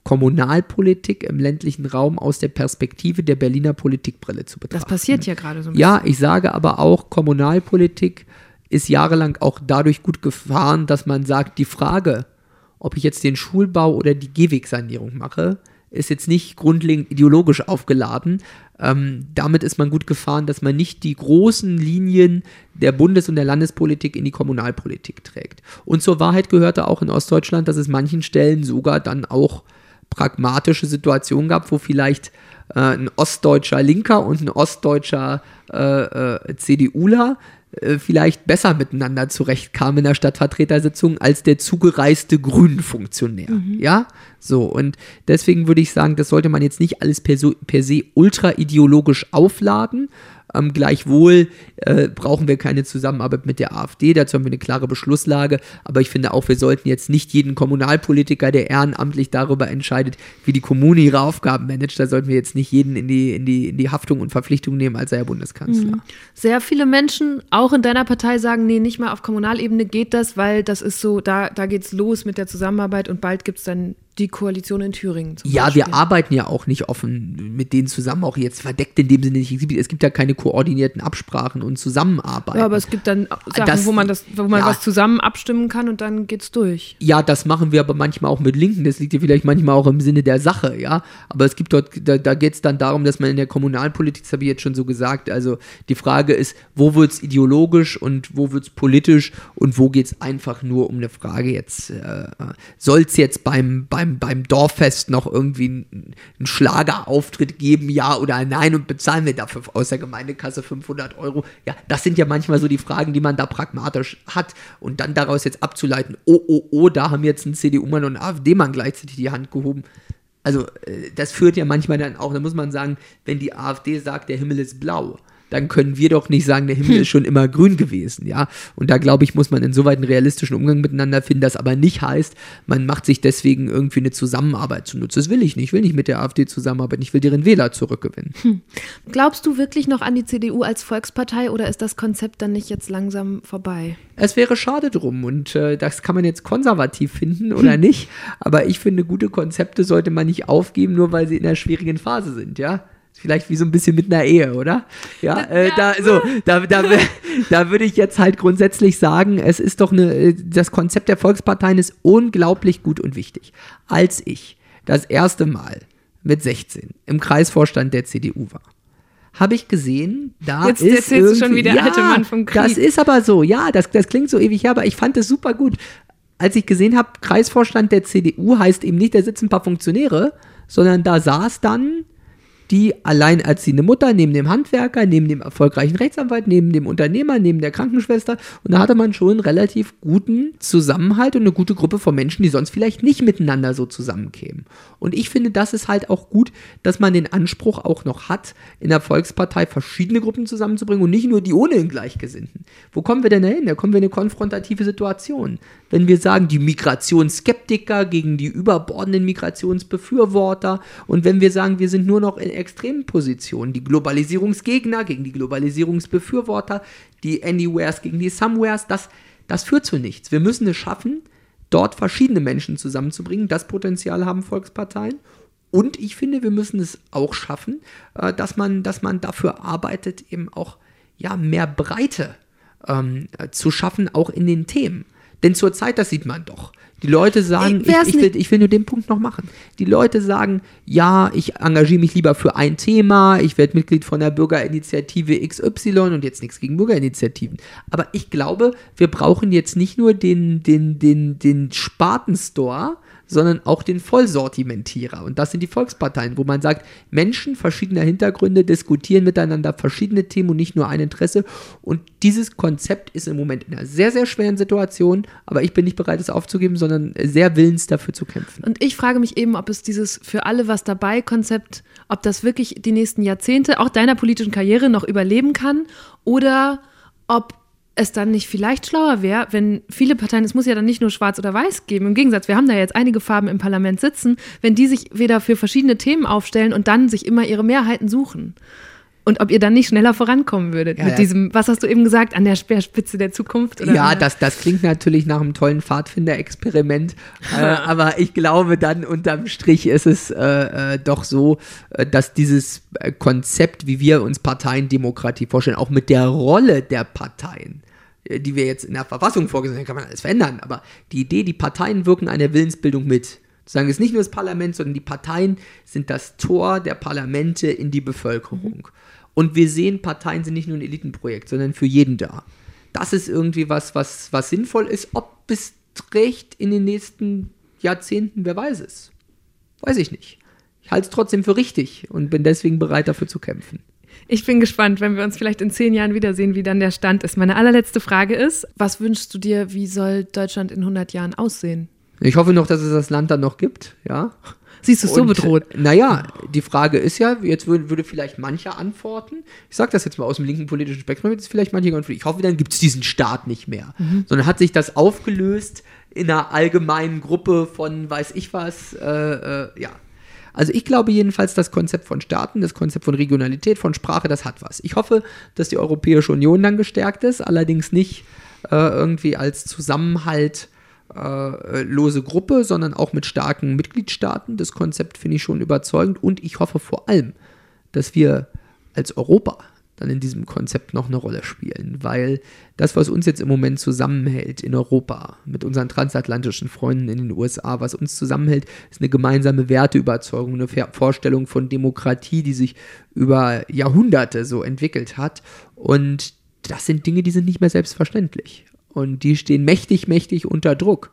Kommunalpolitik im ländlichen Raum aus der Perspektive der Berliner Politikbrille zu betrachten. Das passiert ja gerade so ein bisschen. Ja, ich sage aber auch, Kommunalpolitik ist jahrelang auch dadurch gut gefahren, dass man sagt, die Frage, ob ich jetzt den Schulbau oder die Gehwegsanierung mache, ist jetzt nicht grundlegend ideologisch aufgeladen. Ähm, damit ist man gut gefahren, dass man nicht die großen Linien der Bundes- und der Landespolitik in die Kommunalpolitik trägt. Und zur Wahrheit gehörte auch in Ostdeutschland, dass es manchen Stellen sogar dann auch pragmatische Situationen gab, wo vielleicht äh, ein ostdeutscher Linker und ein ostdeutscher äh, äh, CDUler äh, vielleicht besser miteinander zurechtkam in der Stadtvertretersitzung als der zugereiste Grünen-Funktionär. Mhm. Ja, so. Und deswegen würde ich sagen, das sollte man jetzt nicht alles per, so, per se ultra ideologisch aufladen, ähm, gleichwohl äh, brauchen wir keine Zusammenarbeit mit der AfD, dazu haben wir eine klare Beschlusslage. Aber ich finde auch, wir sollten jetzt nicht jeden Kommunalpolitiker, der ehrenamtlich darüber entscheidet, wie die Kommune ihre Aufgaben managt, da sollten wir jetzt nicht jeden in die, in die, in die Haftung und Verpflichtung nehmen, als er Bundeskanzler. Mhm. Sehr viele Menschen, auch in deiner Partei, sagen, nee, nicht mal auf Kommunalebene geht das, weil das ist so, da, da es los mit der Zusammenarbeit und bald gibt es dann die Koalition in Thüringen. ja, Beispiel. wir arbeiten ja auch nicht offen mit denen zusammen, auch jetzt verdeckt in dem Sinne nicht. Es gibt ja keine koordinierten Absprachen und Zusammenarbeit. Ja, aber es gibt dann Sachen, das, wo man, das, wo man ja. was zusammen abstimmen kann und dann geht's durch. Ja, das machen wir aber manchmal auch mit Linken. Das liegt ja vielleicht manchmal auch im Sinne der Sache, ja. Aber es gibt dort, da, da geht es dann darum, dass man in der Kommunalpolitik, das habe ich jetzt schon so gesagt, also die Frage ist, wo wird es ideologisch und wo wird es politisch und wo geht es einfach nur um eine Frage jetzt, äh, soll es jetzt beim, beim beim, beim Dorffest noch irgendwie einen, Schlagerauftritt geben, ja oder nein, und bezahlen wir dafür aus der Gemeindekasse 500 Euro? Ja, das sind ja manchmal so die Fragen, die man da pragmatisch hat. Und dann daraus jetzt abzuleiten, oh, oh, oh, da haben jetzt ein CDU-Mann und ein AfD-Mann gleichzeitig die Hand gehoben. Also, äh, das führt ja manchmal dann auch, da muss man sagen, wenn die AfD sagt, der Himmel ist blau, dann können wir doch nicht sagen, der Himmel hm. ist schon immer grün gewesen, ja. Und da glaube ich, muss man insoweit einen realistischen Umgang miteinander finden, das aber nicht heißt, man macht sich deswegen irgendwie eine Zusammenarbeit zunutze. Das will ich nicht. Ich will nicht mit der AfD zusammenarbeiten. Ich will deren Wähler zurückgewinnen. Hm. Glaubst du wirklich noch an die CDU als Volkspartei oder ist das Konzept dann nicht jetzt langsam vorbei? Es wäre schade drum und äh, das kann man jetzt konservativ finden oder hm. nicht. Aber ich finde, gute Konzepte sollte man nicht aufgeben, nur weil sie in einer schwierigen Phase sind, ja vielleicht wie so ein bisschen mit einer Ehe, oder? Ja, äh, da, so, da, da, da würde ich jetzt halt grundsätzlich sagen, es ist doch eine, das Konzept der Volksparteien ist unglaublich gut und wichtig. Als ich das erste Mal mit 16 im Kreisvorstand der CDU war, habe ich gesehen, da Jetzt ist erzählst du schon wie der ja, alte Mann vom Krieg. Das ist aber so, ja, das, das klingt so ewig her, aber ich fand es super gut. Als ich gesehen habe, Kreisvorstand der CDU heißt eben nicht, da sitzen ein paar Funktionäre, sondern da saß dann die alleinerziehende Mutter neben dem Handwerker, neben dem erfolgreichen Rechtsanwalt, neben dem Unternehmer, neben der Krankenschwester. Und da hatte man schon einen relativ guten Zusammenhalt und eine gute Gruppe von Menschen, die sonst vielleicht nicht miteinander so zusammenkämen. Und ich finde, das ist halt auch gut, dass man den Anspruch auch noch hat, in der Volkspartei verschiedene Gruppen zusammenzubringen und nicht nur die ohne den Gleichgesinnten. Wo kommen wir denn dahin? Da kommen wir in eine konfrontative Situation. Wenn wir sagen, die Migrationsskeptiker gegen die überbordenden Migrationsbefürworter und wenn wir sagen, wir sind nur noch in extremen Positionen. Die Globalisierungsgegner gegen die Globalisierungsbefürworter, die Anywheres gegen die Somewheres, das, das führt zu nichts. Wir müssen es schaffen, dort verschiedene Menschen zusammenzubringen. Das Potenzial haben Volksparteien. Und ich finde, wir müssen es auch schaffen, äh, dass, man, dass man dafür arbeitet, eben auch ja, mehr Breite ähm, zu schaffen, auch in den Themen. Denn zurzeit, das sieht man doch, die Leute sagen, ich, ich, will, ich, will, nur den Punkt noch machen. Die Leute sagen, ja, ich engagiere mich lieber für ein Thema, ich werde Mitglied von der Bürgerinitiative XY und jetzt nichts gegen Bürgerinitiativen. Aber ich glaube, wir brauchen jetzt nicht nur den, den, den, den Spatenstore, sondern auch den Vollsortimentierer. Und das sind die Volksparteien, wo man sagt, Menschen verschiedener Hintergründe diskutieren miteinander verschiedene Themen und nicht nur ein Interesse. Und dieses Konzept ist im Moment in einer sehr, sehr schweren Situation, aber ich bin nicht bereit, es aufzugeben, sondern sehr willens dafür zu kämpfen. Und ich frage mich eben, ob es dieses für alle was dabei Konzept, ob das wirklich die nächsten Jahrzehnte auch deiner politischen Karriere noch überleben kann oder ob es dann nicht vielleicht schlauer wäre, wenn viele Parteien, es muss ja dann nicht nur schwarz oder weiß geben, im Gegensatz, wir haben da jetzt einige Farben im Parlament sitzen, wenn die sich wieder für verschiedene Themen aufstellen und dann sich immer ihre Mehrheiten suchen. Und ob ihr dann nicht schneller vorankommen würdet ja, mit diesem, was hast du eben gesagt, an der Speerspitze der Zukunft? ja, das, das klingt natürlich nach einem tollen Pfadfinder-Experiment. äh, (laughs) aber ich glaube, dann unterm Strich ist es äh, äh, doch so, äh, dass dieses äh, Konzept, wie wir uns Parteiendemokratie vorstellen, auch mit der Rolle der Parteien, äh, die wir jetzt in der Verfassung vorgesehen haben, kann man alles verändern. Aber die Idee, die Parteien wirken an der Willensbildung mit. Sagen es nicht nur das Parlament, sondern die Parteien sind das Tor der Parlamente in die Bevölkerung. Mhm. Und wir sehen, Parteien sind nicht nur ein Elitenprojekt, sondern für jeden da. Das ist irgendwie was, was, was sinnvoll ist. Ob es trägt in den nächsten Jahrzehnten, wer weiß es. Weiß ich nicht. Ich halte es trotzdem für richtig und bin deswegen bereit, dafür zu kämpfen. Ich bin gespannt, wenn wir uns vielleicht in zehn Jahren wiedersehen, wie dann der Stand ist. Meine allerletzte Frage ist, was wünschst du dir, wie soll Deutschland in 100 Jahren aussehen? Ich hoffe noch, dass es das Land dann noch gibt, ja. Siehst du es so bedroht? Naja, die Frage ist ja, jetzt würde, würde vielleicht mancher antworten, ich sage das jetzt mal aus dem linken politischen Spektrum, jetzt vielleicht manche antworten, ich hoffe, dann gibt es diesen Staat nicht mehr. Mhm. Sondern hat sich das aufgelöst in einer allgemeinen Gruppe von weiß ich was, äh, äh, ja. Also ich glaube jedenfalls, das Konzept von Staaten, das Konzept von Regionalität, von Sprache, das hat was. Ich hoffe, dass die Europäische Union dann gestärkt ist, allerdings nicht äh, irgendwie als Zusammenhalt äh, lose Gruppe, sondern auch mit starken Mitgliedstaaten. Das Konzept finde ich schon überzeugend und ich hoffe vor allem, dass wir als Europa dann in diesem Konzept noch eine Rolle spielen, weil das, was uns jetzt im Moment zusammenhält in Europa, mit unseren transatlantischen Freunden in den USA, was uns zusammenhält, ist eine gemeinsame Werteüberzeugung, eine Vorstellung von Demokratie, die sich über Jahrhunderte so entwickelt hat. Und das sind Dinge, die sind nicht mehr selbstverständlich. Und die stehen mächtig, mächtig unter Druck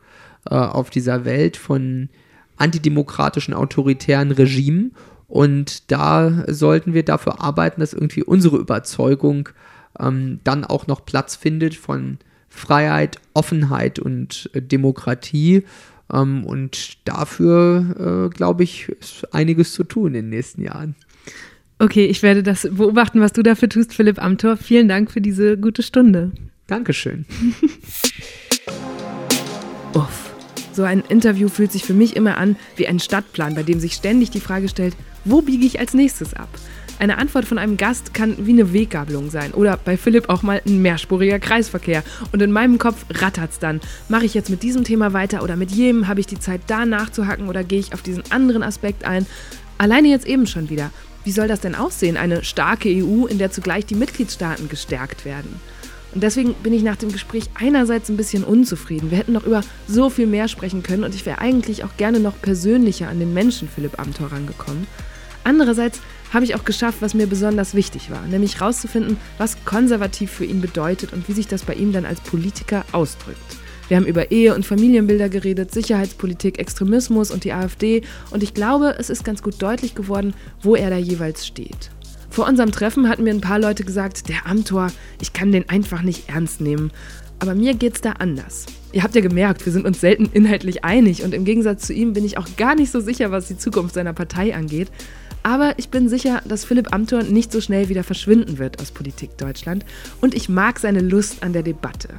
äh, auf dieser Welt von antidemokratischen, autoritären Regimen. Und da sollten wir dafür arbeiten, dass irgendwie unsere Überzeugung ähm, dann auch noch Platz findet von Freiheit, Offenheit und äh, Demokratie. Ähm, und dafür, äh, glaube ich, ist einiges zu tun in den nächsten Jahren. Okay, ich werde das beobachten, was du dafür tust, Philipp Amthor. Vielen Dank für diese gute Stunde. Dankeschön. (laughs) Uff. So ein Interview fühlt sich für mich immer an wie ein Stadtplan, bei dem sich ständig die Frage stellt, wo biege ich als nächstes ab? Eine Antwort von einem Gast kann wie eine Weggabelung sein oder bei Philipp auch mal ein mehrspuriger Kreisverkehr. Und in meinem Kopf rattert's dann. Mache ich jetzt mit diesem Thema weiter oder mit jedem? Habe ich die Zeit da nachzuhacken oder gehe ich auf diesen anderen Aspekt ein? Alleine jetzt eben schon wieder. Wie soll das denn aussehen, eine starke EU, in der zugleich die Mitgliedstaaten gestärkt werden? Und deswegen bin ich nach dem Gespräch einerseits ein bisschen unzufrieden. Wir hätten noch über so viel mehr sprechen können und ich wäre eigentlich auch gerne noch persönlicher an den Menschen Philipp Amthor rangekommen. Andererseits habe ich auch geschafft, was mir besonders wichtig war, nämlich herauszufinden, was konservativ für ihn bedeutet und wie sich das bei ihm dann als Politiker ausdrückt. Wir haben über Ehe- und Familienbilder geredet, Sicherheitspolitik, Extremismus und die AfD und ich glaube, es ist ganz gut deutlich geworden, wo er da jeweils steht. Vor unserem Treffen hatten mir ein paar Leute gesagt, der Amtor, ich kann den einfach nicht ernst nehmen. Aber mir geht's da anders. Ihr habt ja gemerkt, wir sind uns selten inhaltlich einig und im Gegensatz zu ihm bin ich auch gar nicht so sicher, was die Zukunft seiner Partei angeht. Aber ich bin sicher, dass Philipp Amthor nicht so schnell wieder verschwinden wird aus Politik Deutschland und ich mag seine Lust an der Debatte.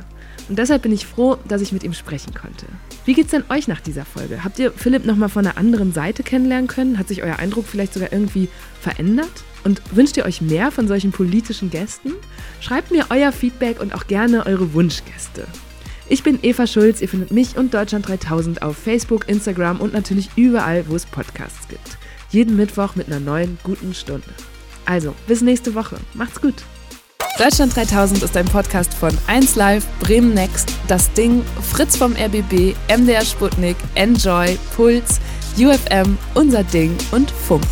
Und deshalb bin ich froh, dass ich mit ihm sprechen konnte. Wie geht's denn euch nach dieser Folge? Habt ihr Philipp nochmal von einer anderen Seite kennenlernen können? Hat sich euer Eindruck vielleicht sogar irgendwie verändert? Und wünscht ihr euch mehr von solchen politischen Gästen? Schreibt mir euer Feedback und auch gerne eure Wunschgäste. Ich bin Eva Schulz, ihr findet mich und Deutschland 3000 auf Facebook, Instagram und natürlich überall, wo es Podcasts gibt. Jeden Mittwoch mit einer neuen guten Stunde. Also, bis nächste Woche. Macht's gut. Deutschland 3000 ist ein Podcast von 1Live, Bremen Next, Das Ding, Fritz vom RBB, MDR Sputnik, Enjoy, Puls, UFM, Unser Ding und Funk.